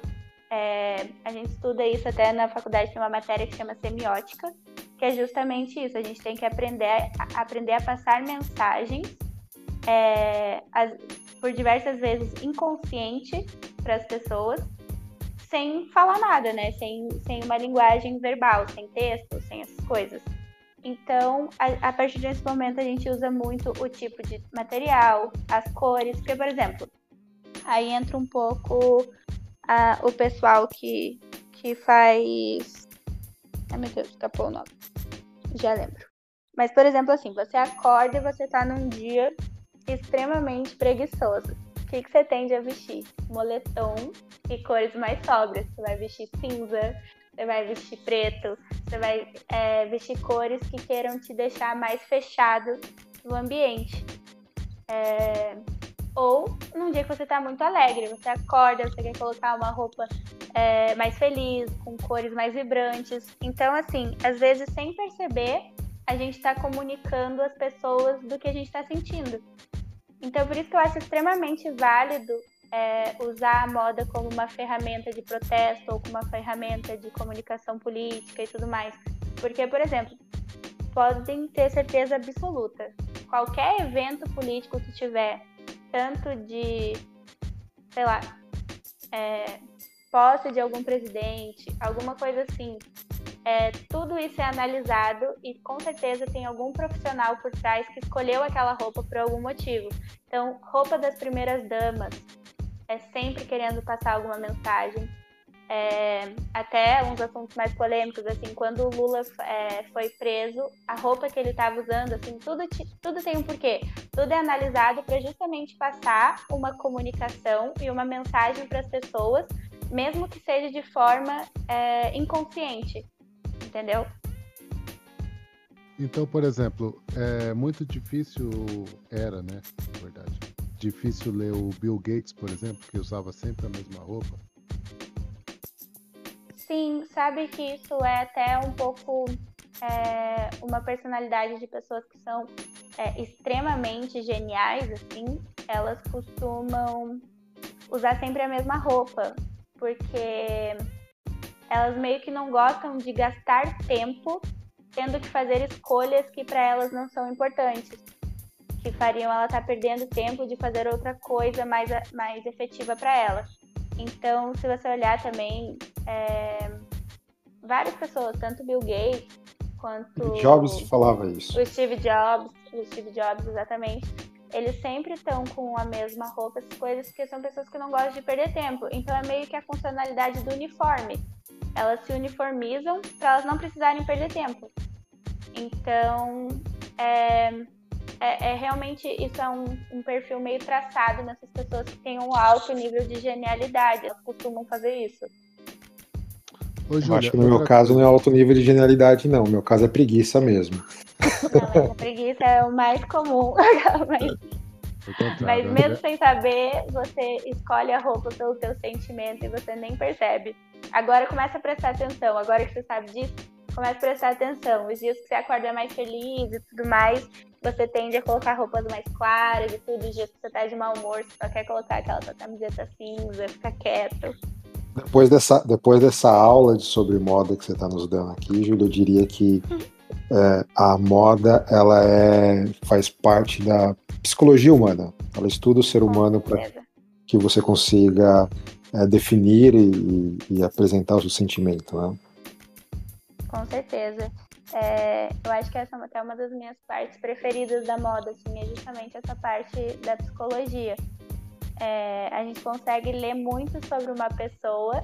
É, a gente estuda isso até na faculdade, tem uma matéria que chama semiótica, que é justamente isso. A gente tem que aprender a, aprender a passar mensagens é, as, por diversas vezes inconsciente para as pessoas, sem falar nada, né? Sem, sem uma linguagem verbal, sem texto, sem essas coisas. Então, a, a, partir desse momento, a gente usa muito o tipo de material, as cores, porque, por exemplo, aí entra um pouco a, o pessoal que, que faz. Ai meu Deus, escapou o nome. Já lembro. Mas, por exemplo, assim, você acorda e você tá num dia extremamente preguiçoso. O que, que você tende a vestir? Moletom e cores mais sóbrias. Você vai vestir cinza, você vai vestir preto, você vai é, vestir cores que queiram te deixar mais fechado no ambiente. É, ou num dia que você está muito alegre, você acorda, você quer colocar uma roupa é, mais feliz, com cores mais vibrantes. Então, assim, às vezes sem perceber, a gente está comunicando às pessoas do que a gente está sentindo. Então, por isso que eu acho extremamente válido é, usar a moda como uma ferramenta de protesto ou como uma ferramenta de comunicação política e tudo mais. Porque, por exemplo, podem ter certeza absoluta, qualquer evento político que tiver, tanto de, sei lá, é, posse de algum presidente, alguma coisa assim, é, tudo isso é analisado e com certeza tem algum profissional por trás que escolheu aquela roupa por algum motivo. Então, roupa das primeiras damas, é sempre querendo passar alguma mensagem. É, até uns assuntos mais polêmicos, assim, quando o Lula é, foi preso, a roupa que ele estava usando, assim, tudo, tudo tem um porquê. Tudo é analisado para justamente passar uma comunicação e uma mensagem para as pessoas, mesmo que seja de forma é, inconsciente, entendeu? Então, por exemplo, é muito difícil, era, né, na verdade, difícil ler o Bill Gates, por exemplo, que usava sempre a mesma roupa? Sim, sabe que isso é até um pouco é, uma personalidade de pessoas que são é, extremamente geniais, assim, elas costumam usar sempre a mesma roupa, porque elas meio que não gostam de gastar tempo tendo que fazer escolhas que para elas não são importantes, que fariam ela estar tá perdendo tempo de fazer outra coisa mais, mais efetiva para ela. Então, se você olhar também, é, várias pessoas, tanto Bill Gates quanto. Jobs falava isso. O Steve Jobs, o Steve Jobs, exatamente. Eles sempre estão com a mesma roupa, essas coisas, porque são pessoas que não gostam de perder tempo. Então é meio que a funcionalidade do uniforme. Elas se uniformizam para elas não precisarem perder tempo. Então, é, é, é, realmente isso é um, um, perfil meio traçado nessas pessoas que têm um alto nível de genialidade. Elas costumam fazer isso. Ô, Júlia, acho que no meu caso não é alto nível de genialidade, não. No meu caso é preguiça mesmo. Não, a preguiça é o mais comum. [laughs] mas, mas mesmo sem saber, você escolhe a roupa pelo teu sentimento e você nem percebe. Agora começa a prestar atenção. Agora que você sabe disso, começa a prestar atenção. Os dias que você acorda mais feliz e tudo mais, você tende a colocar roupas mais claras e tudo. Os dias que você tá de mau humor, você só quer colocar aquela camiseta cinza, ficar quieto. Depois dessa, depois dessa aula de sobre moda que você está nos dando aqui, Júlia, eu diria que [laughs] é, a moda ela é, faz parte da psicologia humana. Ela estuda o ser humano para que você consiga é, definir e, e, apresentar o seu sentimento. Né? Com certeza. É, eu acho que essa é uma das minhas partes preferidas da moda, assim, é justamente essa parte da psicologia é, a gente consegue ler muito sobre uma pessoa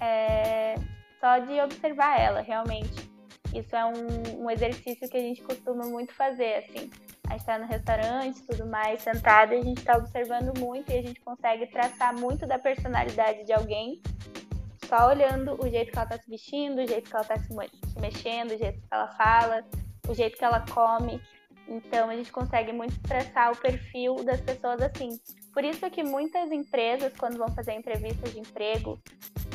é, só de observar ela, realmente. Isso é um, um, exercício que a gente costuma muito fazer, assim. A gente está no restaurante, tudo mais, sentado, e a gente está observando muito e a gente consegue traçar muito da personalidade de alguém só olhando o jeito que ela está se vestindo, o jeito que ela está se, mexendo, o jeito que ela fala, o jeito que ela come. Então a gente consegue muito traçar o perfil das pessoas assim. Por isso que muitas empresas, quando vão fazer entrevistas de emprego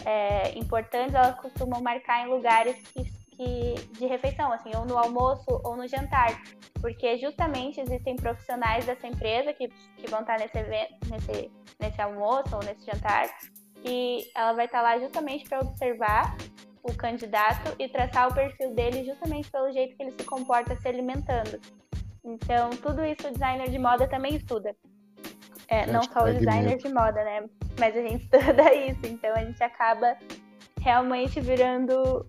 é, importantes, elas costumam marcar em lugares que, que, de refeição, assim, ou no almoço ou no jantar, porque justamente existem profissionais dessa empresa que, que vão estar nesse, evento, nesse, nesse almoço ou nesse jantar, e ela vai estar lá justamente para observar o candidato e traçar o perfil dele justamente pelo jeito que ele se comporta se alimentando. Então, tudo isso o designer de moda também estuda. É, não só o designer de moda, né? Mas a gente [laughs] estuda isso, então a gente acaba realmente virando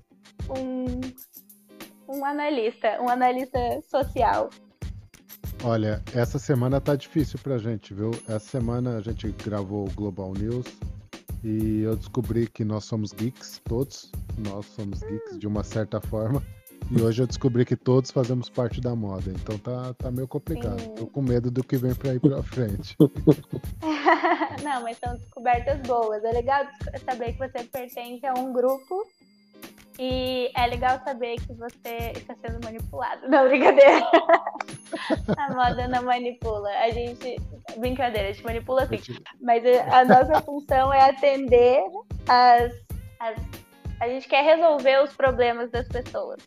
um, um analista, um analista social. Olha, essa semana tá difícil pra gente, viu? Essa semana a gente gravou o Global News e eu descobri que nós somos geeks, todos. Nós somos geeks de uma certa forma. E hoje eu descobri que todos fazemos parte da moda, então tá, tá meio complicado. Sim. Tô com medo do que vem pra ir pra frente. [laughs] [laughs] Não, mas são descobertas boas. É legal saber que você pertence a um grupo e é legal saber que você está sendo manipulado. Não, brincadeira. a moda não manipula. A gente. Brincadeira, a gente manipula sim. Mas a nossa função é atender as, as. A gente quer resolver os problemas das pessoas.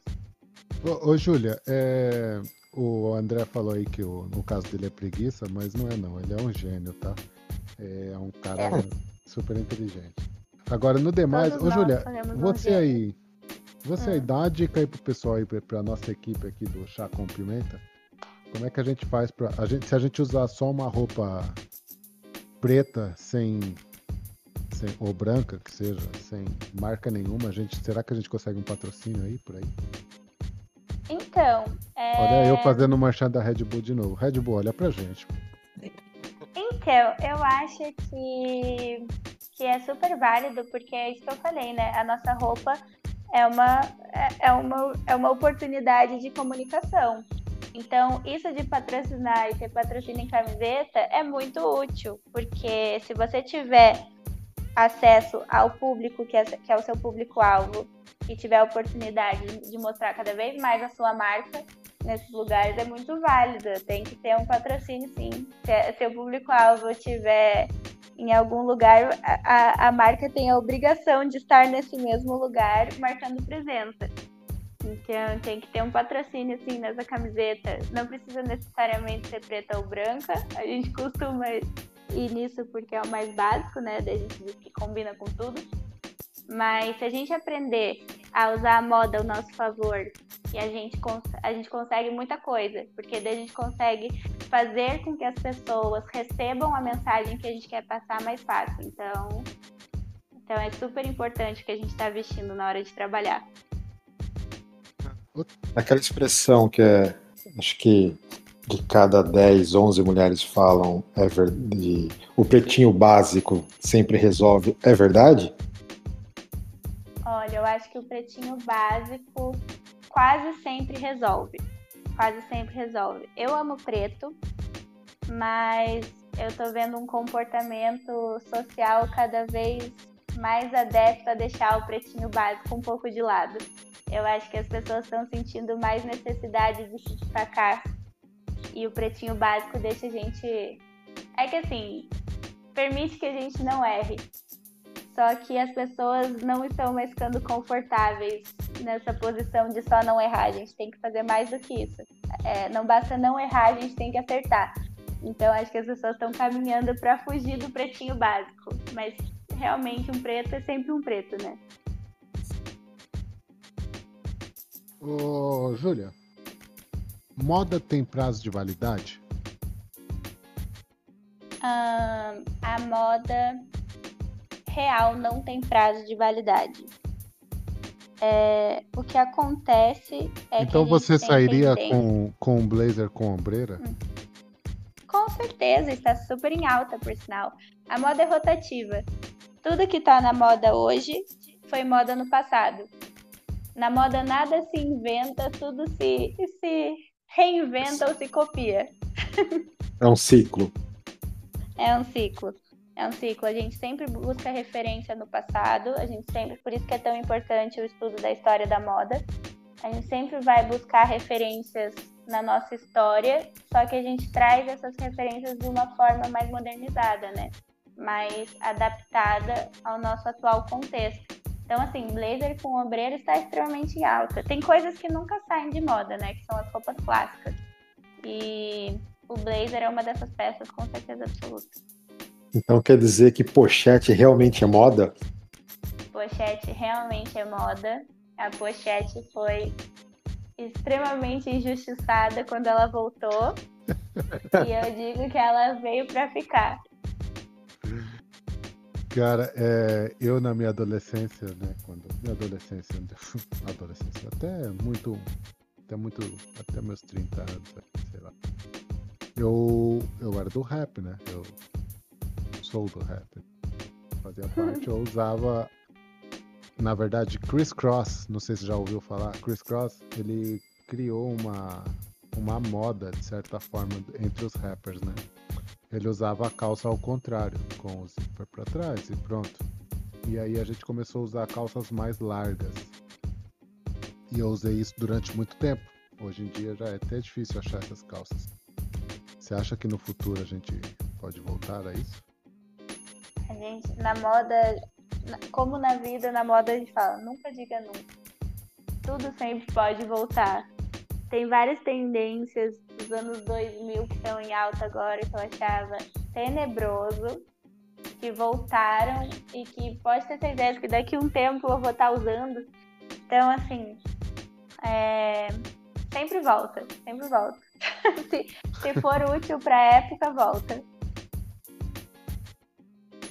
Ô, ô Júlia, é, o André falou aí que o, no caso dele é preguiça, mas não é não, ele é um gênio, tá? É um cara é. super inteligente. Agora, no demais, Todos ô Júlia, você um aí, você aí, dá uma dica aí pro pessoal aí, pra, nossa equipe aqui do Chá com Pimenta. Como é que a gente faz pra. A gente, se a gente usar só uma roupa preta, sem, sem. ou branca, que seja, sem marca nenhuma, a gente, será que a gente consegue um patrocínio aí por aí? Então. É... Olha eu fazendo marchando da Red Bull de novo. Red Bull, olha pra gente. Então, eu acho que, que é super válido, porque é isso que eu falei, né? A nossa roupa é uma, é, é uma, é uma oportunidade de comunicação. Então, isso de patrocinar e ter patrocínio em camiseta é muito útil, porque se você tiver acesso ao público que é, que é o seu público-alvo e tiver a oportunidade de mostrar cada vez mais a sua marca nesses lugares, é muito válida. Tem que ter um patrocínio, sim. Se, se o público-alvo tiver em algum lugar, a, a marca tem a obrigação de estar nesse mesmo lugar marcando presença. Então tem que ter um patrocínio assim nessa camiseta. Não precisa necessariamente ser preta ou branca. A gente costuma ir nisso porque é o mais básico, né? Da gente diz que combina com tudo. Mas se a gente aprender a usar a moda ao nosso favor E a gente, a gente consegue muita coisa, porque daí a gente consegue fazer com que as pessoas recebam a mensagem que a gente quer passar mais fácil. Então, então é super importante o que a gente está vestindo na hora de trabalhar. Aquela expressão que é, acho que de cada 10, 11 mulheres falam é verdade, o pretinho básico sempre resolve, é verdade? Olha, eu acho que o pretinho básico quase sempre resolve. Quase sempre resolve. Eu amo preto, mas eu tô vendo um comportamento social cada vez mais adepto a deixar o pretinho básico um pouco de lado. Eu acho que as pessoas estão sentindo mais necessidade de se destacar e o pretinho básico deixa a gente. É que assim, permite que a gente não erre. Só que as pessoas não estão mais ficando confortáveis nessa posição de só não errar. A gente tem que fazer mais do que isso. É, não basta não errar, a gente tem que acertar. Então acho que as pessoas estão caminhando para fugir do pretinho básico. Mas realmente um preto é sempre um preto, né? Ô, Júlia, moda tem prazo de validade? Um, a moda real não tem prazo de validade. É, o que acontece é então que. você sairia com, com um blazer com ombreira? Hum. Com certeza, está super em alta, por sinal. A moda é rotativa. Tudo que está na moda hoje foi moda no passado. Na moda nada se inventa, tudo se, se reinventa ou se copia. É um ciclo. É um ciclo é um ciclo. A gente sempre busca referência no passado, a gente sempre, por isso que é tão importante o estudo da história da moda. A gente sempre vai buscar referências na nossa história, só que a gente traz essas referências de uma forma mais modernizada, né? Mais adaptada ao nosso atual contexto. Então, assim, blazer com ombreira está extremamente em alta. Tem coisas que nunca saem de moda, né? Que são as roupas clássicas. E o blazer é uma dessas peças, com certeza absoluta. Então quer dizer que pochete realmente é moda? Pochete realmente é moda. A pochete foi extremamente injustiçada quando ela voltou. [laughs] e eu digo que ela veio para ficar. Cara, é, eu na minha adolescência, né? Quando minha adolescência, [laughs] adolescência, até muito, até muito, até meus 30 anos, sei lá. Eu, eu era do rap, né? Eu sou do rap. Fazia parte, eu usava, na verdade, Chris Cross, não sei se já ouviu falar, Chris Cross, ele criou uma, uma moda, de certa forma, entre os rappers, né? Ele usava a calça ao contrário, com o zíper para trás e pronto. E aí a gente começou a usar calças mais largas. E eu usei isso durante muito tempo. Hoje em dia já é até difícil achar essas calças. Você acha que no futuro a gente pode voltar a isso? Gente, na moda, como na vida, na moda a gente fala, nunca diga nunca. Tudo sempre pode voltar. Tem várias tendências dos anos 2000 que estão em alta agora, que eu achava tenebroso, que voltaram e que pode ter certeza que daqui a um tempo eu vou estar usando. Então, assim, é... sempre volta, sempre volta. [laughs] se, se for útil para a época, volta.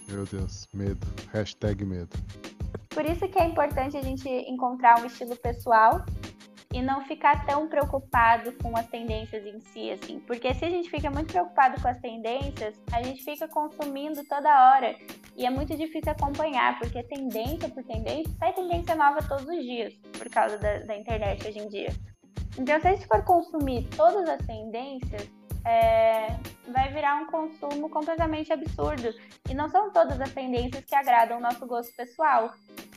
Meu Deus, medo. Hashtag medo. Por isso que é importante a gente encontrar um estilo pessoal e não ficar tão preocupado com as tendências em si, assim. Porque se a gente fica muito preocupado com as tendências, a gente fica consumindo toda hora. E é muito difícil acompanhar, porque tendência por tendência, sai tendência nova todos os dias, por causa da, da internet hoje em dia. Então, se a gente for consumir todas as tendências, é, vai virar um consumo completamente absurdo. E não são todas as tendências que agradam o nosso gosto pessoal.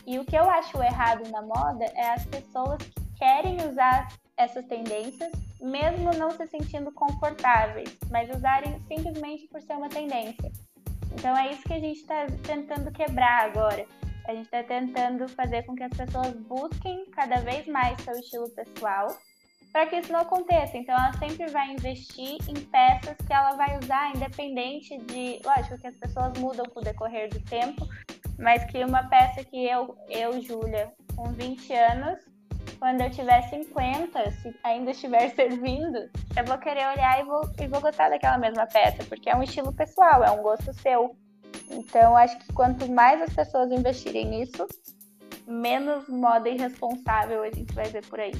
E o que eu acho errado na moda é as pessoas que querem usar essas tendências, mesmo não se sentindo confortáveis, mas usarem simplesmente por ser uma tendência. Então é isso que a gente está tentando quebrar agora. A gente está tentando fazer com que as pessoas busquem cada vez mais seu estilo pessoal para que isso não aconteça. Então, ela sempre vai investir em peças que ela vai usar, independente de. Lógico que as pessoas mudam com o decorrer do tempo, mas que uma peça que eu, eu Júlia, com 20 anos, quando eu tiver 50, se ainda estiver [laughs] servindo, eu vou querer olhar e vou, e vou gostar daquela mesma peça, porque é um estilo pessoal, é um gosto seu. Então, acho que quanto mais as pessoas investirem nisso, menos moda irresponsável a gente vai ver por aí.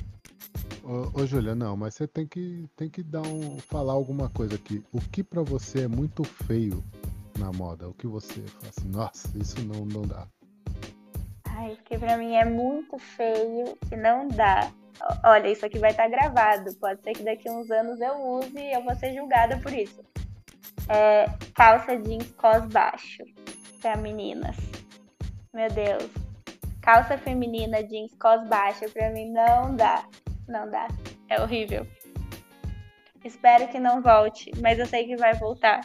Ô, ô Júlia, não, mas você tem que, tem que dar um, falar alguma coisa aqui. O que para você é muito feio na moda? O que você fala assim, nossa, isso não, não dá. Ai, que pra mim é muito feio e não dá. Olha, isso aqui vai estar tá gravado. Pode ser que daqui a uns anos eu use e eu vou ser julgada por isso. É, calça jeans cos baixo para meninas. Meu Deus. Calça feminina jeans cos baixo pra mim não dá. Não dá. É horrível. Espero que não volte, mas eu sei que vai voltar.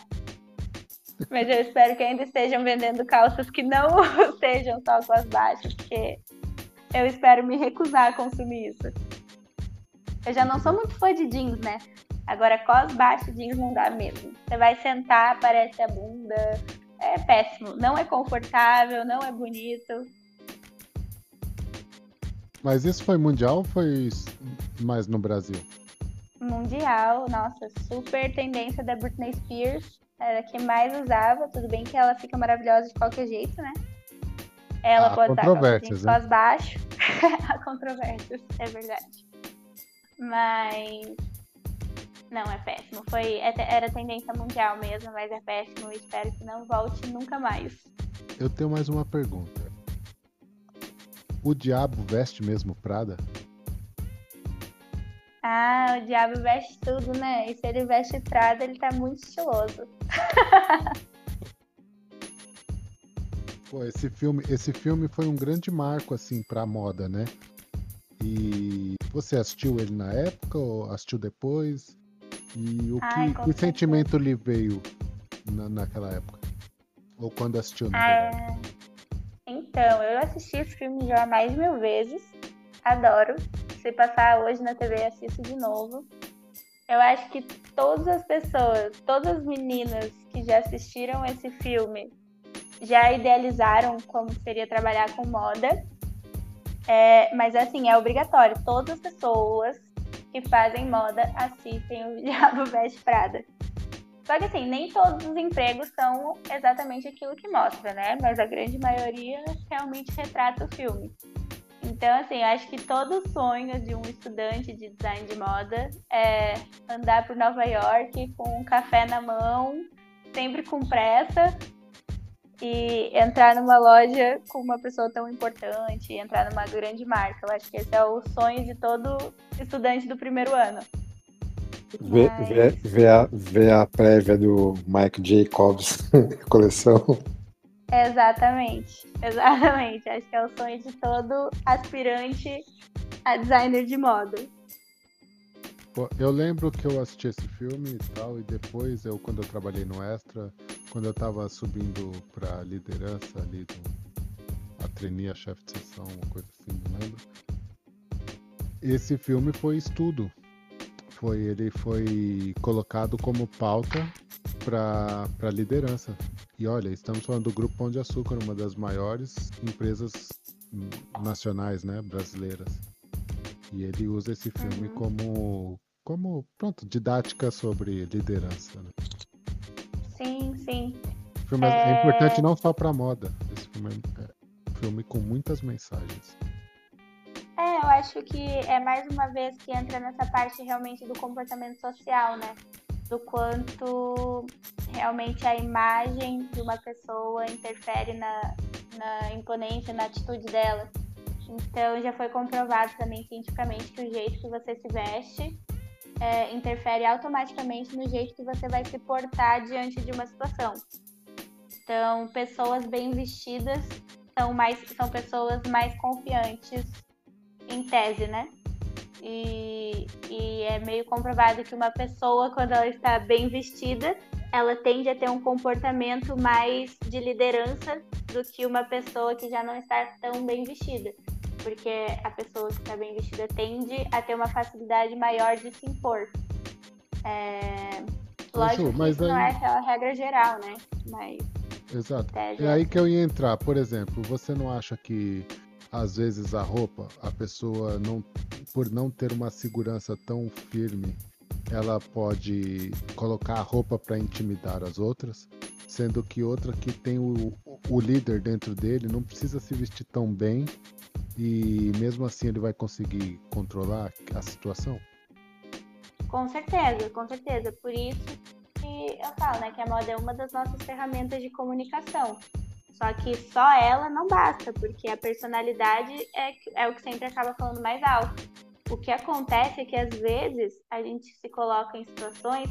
Mas eu espero que ainda estejam vendendo calças que não [laughs] sejam só com as baixas, porque eu espero me recusar a consumir isso. Eu já não sou muito fã de jeans, né? Agora, cos baixo jeans não dá mesmo. Você vai sentar, aparece a bunda. É péssimo. Não é confortável, não é bonito. Mas isso foi mundial ou foi mais no Brasil? Mundial, nossa, super tendência da Britney Spears era a que mais usava. Tudo bem que ela fica maravilhosa de qualquer jeito, né? Ela Há pode estar com né? baixo. [laughs] Há controvérsias, é verdade. Mas não, é péssimo. Foi, é era tendência mundial mesmo, mas é péssimo. Espero que não volte nunca mais. Eu tenho mais uma pergunta. O diabo veste mesmo Prada? Ah, o diabo veste tudo, né? E se ele veste Prada, ele tá muito estiloso. [laughs] Pô, esse filme, esse filme foi um grande marco assim para moda, né? E você assistiu ele na época ou assistiu depois? E o Ai, que, que sentimento lhe veio na, naquela época? Ou quando assistiu, na ah, Então, eu assisti esse filme já mais de mil vezes. Adoro se passar hoje na TV, assisto de novo. Eu acho que todas as pessoas, todas as meninas que já assistiram esse filme já idealizaram como seria trabalhar com moda. É, mas assim, é obrigatório. Todas as pessoas que fazem moda assistem o [laughs] Diabo Veste Prada. Só que assim, nem todos os empregos são exatamente aquilo que mostra, né? Mas a grande maioria realmente retrata o filme. Então, assim, acho que todo sonho de um estudante de design de moda é andar por Nova York com um café na mão, sempre com pressa, e entrar numa loja com uma pessoa tão importante, entrar numa grande marca. Eu acho que esse é o sonho de todo estudante do primeiro ano. Ver, Mas... ver, ver, a, a prévia do Mike Jacobs [laughs] coleção. Exatamente, exatamente. Acho que é o sonho de todo aspirante a designer de moda. Eu lembro que eu assisti esse filme e tal, e depois eu, quando eu trabalhei no Extra, quando eu tava subindo pra liderança ali do a treinia chefe de sessão, uma coisa assim, não lembro. Esse filme foi estudo. Foi, ele foi colocado como pauta para liderança. E olha, estamos falando do Grupo Pão de Açúcar, uma das maiores empresas nacionais, né, brasileiras. E ele usa esse filme como, como, pronto, didática sobre liderança. Né? Sim, sim. O filme é... é importante não só para moda. Esse filme é, é um filme com muitas mensagens. É, eu acho que é mais uma vez que entra nessa parte realmente do comportamento social, né? do quanto realmente a imagem de uma pessoa interfere na, na imponência, na atitude dela. Então já foi comprovado também cientificamente que o jeito que você se veste é, interfere automaticamente no jeito que você vai se portar diante de uma situação. Então, pessoas bem vestidas são mais são pessoas mais confiantes em tese, né? E, e é meio comprovado que uma pessoa, quando ela está bem vestida, ela tende a ter um comportamento mais de liderança do que uma pessoa que já não está tão bem vestida. Porque a pessoa que está bem vestida tende a ter uma facilidade maior de se impor. É... Lógico que isso aí... não é aquela regra geral, né? Mas. Exato. É aí que eu ia entrar. Por exemplo, você não acha que às vezes a roupa, a pessoa não, por não ter uma segurança tão firme, ela pode colocar a roupa para intimidar as outras, sendo que outra que tem o, o líder dentro dele não precisa se vestir tão bem e mesmo assim ele vai conseguir controlar a situação? Com certeza, com certeza. Por isso que eu falo, né, que a moda é uma das nossas ferramentas de comunicação. Só que só ela não basta, porque a personalidade é, é o que sempre acaba falando mais alto. O que acontece é que às vezes a gente se coloca em situações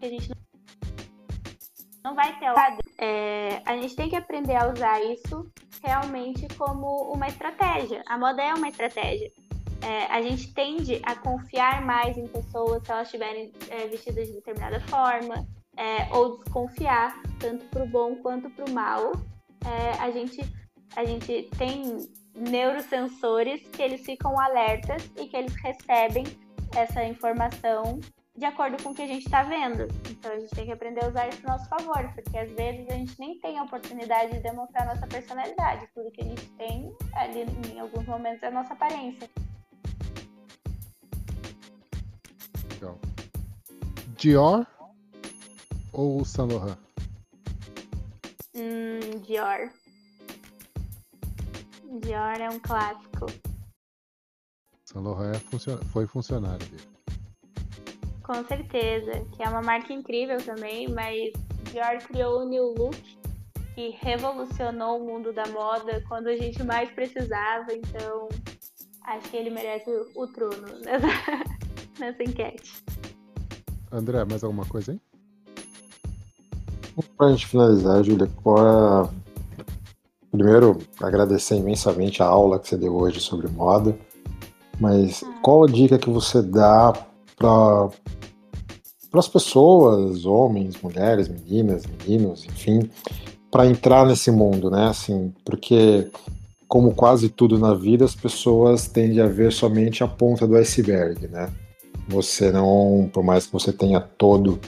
que a gente não vai ter é, a gente tem que aprender a usar isso realmente como uma estratégia. A moda é uma estratégia. É, a gente tende a confiar mais em pessoas se elas estiverem é, vestidas de determinada forma, é, ou desconfiar, tanto para o bom quanto para o mal. É, a, gente, a gente tem neurosensores que eles ficam alertas e que eles recebem essa informação de acordo com o que a gente está vendo. Então a gente tem que aprender a usar isso a nosso favor, porque às vezes a gente nem tem a oportunidade de demonstrar nossa personalidade. Tudo que a gente tem ali em alguns momentos é a nossa aparência. Legal. Dior ou Saint Laurent? Hum, Dior. Dior é um clássico. Saint Laurent é foi funcionário dele. Com certeza, que é uma marca incrível também, mas Dior criou o New Look, que revolucionou o mundo da moda quando a gente mais precisava, então acho que ele merece o, trono [laughs] nessa, nessa enquete. André, mais alguma coisa aí? Para a gente finalizar, Júlia, qual é... primeiro agradecer imensamente a aula que você deu hoje sobre moda, mas ah. qual a dica que você dá para as pessoas, homens, mulheres, meninas, meninos, enfim, para entrar nesse mundo, né? Assim, porque como quase tudo na vida, as pessoas tendem a ver somente a ponta do iceberg, né? Você não, por mais que você tenha todo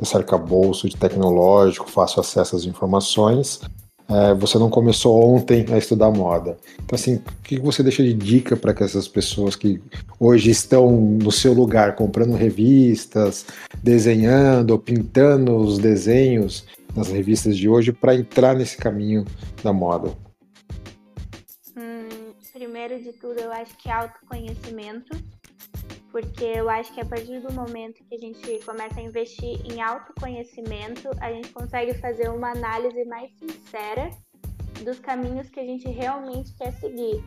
esse arcabouço de tecnológico, fácil acesso às informações, é, você não começou ontem a estudar moda. Então, assim, o que você deixa de dica para que essas pessoas que hoje estão no seu lugar comprando revistas, desenhando, pintando os desenhos nas revistas de hoje para entrar nesse caminho da moda? Hum, primeiro de tudo, eu acho que autoconhecimento porque eu acho que a partir do momento que a gente começa a investir em autoconhecimento, a gente consegue fazer uma análise mais sincera dos caminhos que a gente realmente quer seguir.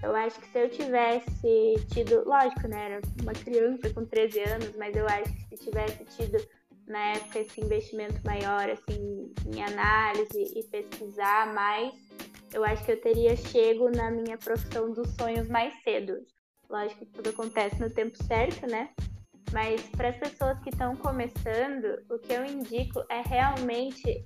Eu acho que se eu tivesse tido, lógico, né, era uma criança com 13 anos, mas eu acho que se tivesse tido na época esse investimento maior, assim, em análise e pesquisar mais, eu acho que eu teria chego na minha profissão dos sonhos mais cedo. Lógico que tudo acontece no tempo certo, né? Mas para as pessoas que estão começando, o que eu indico é realmente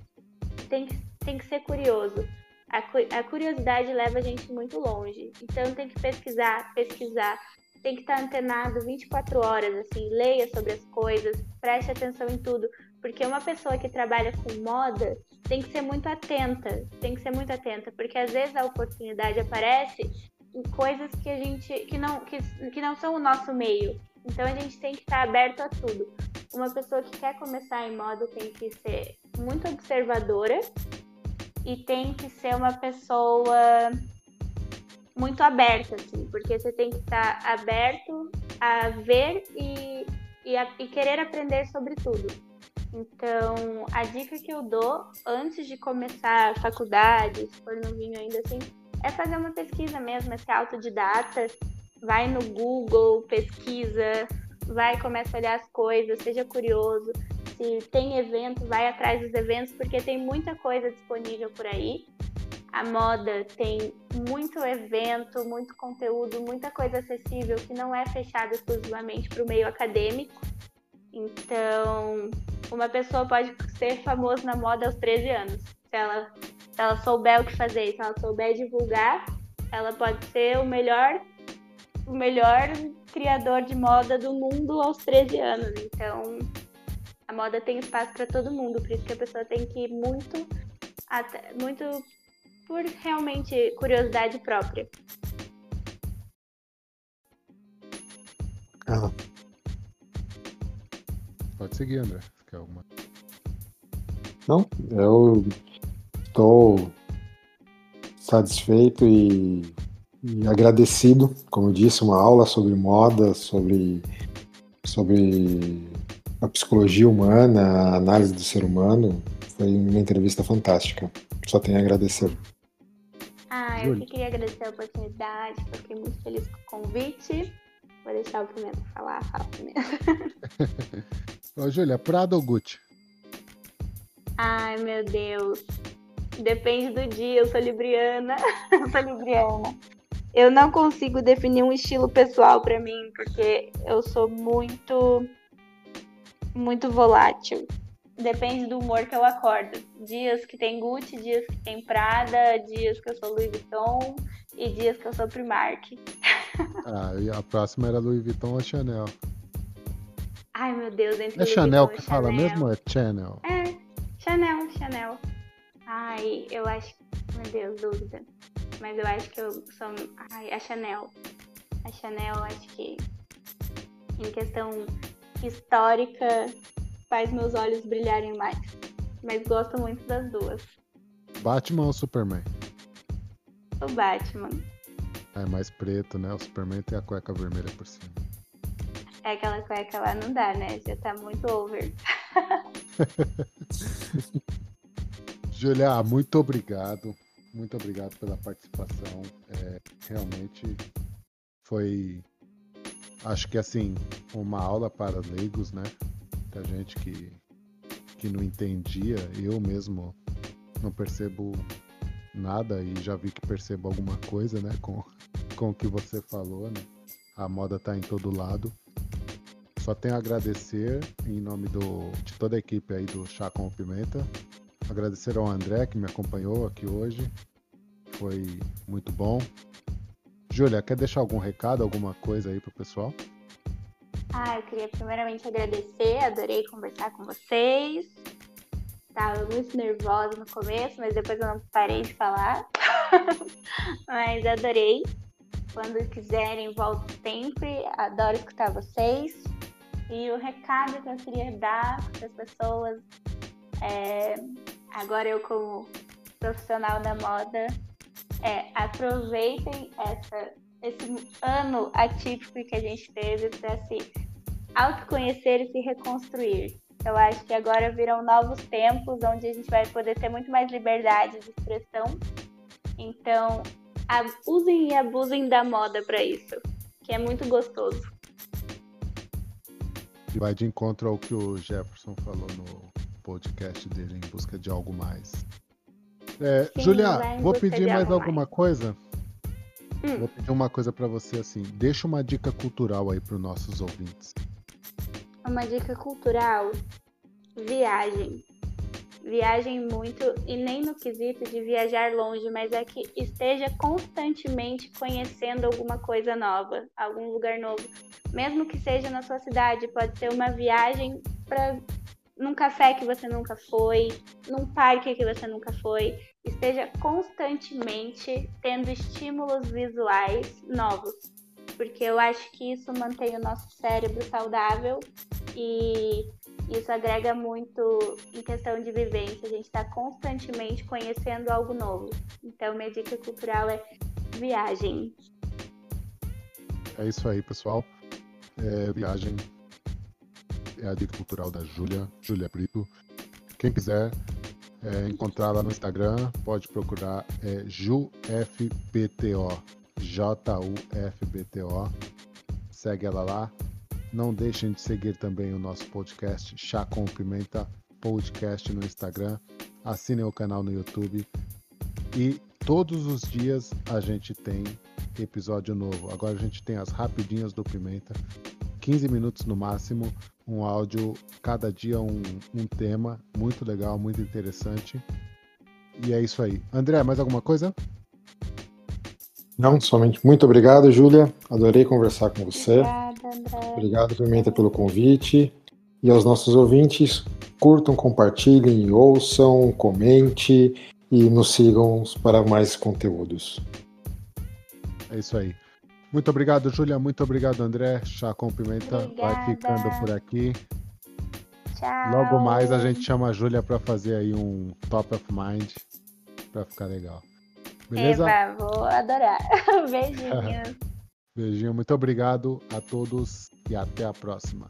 tem que, tem que ser curioso. A, a curiosidade leva a gente muito longe. Então tem que pesquisar, pesquisar, tem que estar antenado 24 horas, assim, leia sobre as coisas, preste atenção em tudo, porque uma pessoa que trabalha com moda tem que ser muito atenta, tem que ser muito atenta, porque às vezes a oportunidade aparece em coisas que a gente que não que, que não são o nosso meio. Então a gente tem que estar aberto a tudo. Uma pessoa que quer começar em moda tem que ser muito observadora e tem que ser uma pessoa muito aberta, assim, porque você tem que estar aberto a ver e, e, a, e querer aprender sobre tudo. Então, a dica que eu dou antes de começar a faculdade, se for novinho ainda assim, é fazer uma pesquisa mesmo, é ser autodidata, vai no Google, pesquisa, vai começa a olhar as coisas, seja curioso. Se tem evento, vai atrás dos eventos, porque tem muita coisa disponível por aí. A moda tem muito evento, muito conteúdo, muita coisa acessível que não é fechada exclusivamente para o meio acadêmico. Então, uma pessoa pode ser famosa na moda aos 13 anos. Se ela, se ela souber o que fazer, se ela souber divulgar, ela pode ser o melhor o melhor criador de moda do mundo aos 13 anos. Então, a moda tem espaço para todo mundo, por isso que a pessoa tem que ir muito muito por realmente curiosidade própria. Ah. Pode seguir, André. Quer alguma? Não, eu estou satisfeito e, e, agradecido, como eu disse, uma aula sobre moda, sobre, sobre a psicologia humana, a análise do ser humano. Foi uma entrevista fantástica. Só tenho a agradecer. Ah, eu que queria agradecer a oportunidade, fiquei muito feliz com o convite. Vou deixar o Pimenta falar, fala primeiro. [laughs] Ô, Júlia, Prada ou Gucci? Ai, meu Deus. Depende do dia, eu sou libriana. [laughs] eu sou libriana. Eu não consigo definir um estilo pessoal para mim, porque eu sou muito muito volátil. Depende do humor que eu acordo. Dias que tem Gucci, dias que tem Prada, dias que eu sou Louis Vuitton e dias que eu sou Primark. [laughs] ah, e a próxima era Louis Vuitton ou Chanel? Ai, meu Deus, entre É Chanel que fala Chanel. mesmo ou é Chanel? É, Chanel, Chanel. Ai, eu acho. Meu Deus, dúvida. Mas eu acho que eu sou. Ai, a Chanel. A Chanel, acho que. Em questão histórica, faz meus olhos brilharem mais. Mas gosto muito das duas. Batman ou Superman? O Batman. É mais preto, né? O Superman tem a cueca vermelha por cima. É aquela cueca lá não dá, né? Já tá muito over. [laughs] Julia, muito obrigado. Muito obrigado pela participação. É, realmente foi, acho que assim, uma aula para leigos, né? Da gente que, que não entendia. Eu mesmo não percebo nada e já vi que percebo alguma coisa, né? Com, com o que você falou, né? A moda tá em todo lado. Só tenho a agradecer em nome do, de toda a equipe aí do Chá com Pimenta. Agradecer ao André que me acompanhou aqui hoje. Foi muito bom. Júlia, quer deixar algum recado, alguma coisa aí pro pessoal? Ah, eu queria primeiramente agradecer, adorei conversar com vocês. Tava muito nervosa no começo, mas depois eu não parei de falar. [laughs] mas adorei. Quando quiserem, volto sempre. Adoro escutar vocês. E o recado que eu queria dar para as pessoas, é, agora eu como profissional da moda, é aproveitem essa, esse ano atípico que a gente teve para se autoconhecer e se reconstruir. Eu acho que agora virão novos tempos onde a gente vai poder ter muito mais liberdade de expressão. Então, usem e abusem da moda para isso, que é muito gostoso vai de encontro ao que o Jefferson falou no podcast dele, em busca de algo mais. É, Sim, Julia, vou pedir mais alguma mais. coisa? Hum. Vou pedir uma coisa para você assim. Deixa uma dica cultural aí para os nossos ouvintes. Uma dica cultural: viagem viajem muito e nem no quesito de viajar longe, mas é que esteja constantemente conhecendo alguma coisa nova, algum lugar novo. Mesmo que seja na sua cidade, pode ser uma viagem para num café que você nunca foi, num parque que você nunca foi. Esteja constantemente tendo estímulos visuais novos, porque eu acho que isso mantém o nosso cérebro saudável e isso agrega muito em questão de vivência. A gente está constantemente conhecendo algo novo. Então, minha dica cultural é viagem. É isso aí, pessoal. É, viagem é a dica cultural da Júlia, Júlia Brito. Quem quiser é, encontrá-la no Instagram, pode procurar é, JUFBTO. J-U-F-B-T-O. Segue ela lá. Não deixem de seguir também o nosso podcast Chá com Pimenta Podcast no Instagram. Assinem o canal no YouTube. E todos os dias a gente tem episódio novo. Agora a gente tem as rapidinhas do Pimenta. 15 minutos no máximo um áudio, cada dia um, um tema muito legal, muito interessante. E é isso aí. André, mais alguma coisa? Não, somente muito obrigado, Júlia. Adorei conversar com você. Obrigada, André. Obrigado, Pimenta, pelo convite. E aos nossos ouvintes, curtam, compartilhem, ouçam, comente e nos sigam para mais conteúdos. É isso aí. Muito obrigado, Júlia. Muito obrigado, André. Chá com Pimenta Obrigada. vai ficando por aqui. Tchau. Logo mais a gente chama a Júlia para fazer aí um top of mind para ficar legal. Beleza? Eba, vou adorar. [laughs] Beijinhos. [laughs] Beijinho, muito obrigado a todos e até a próxima.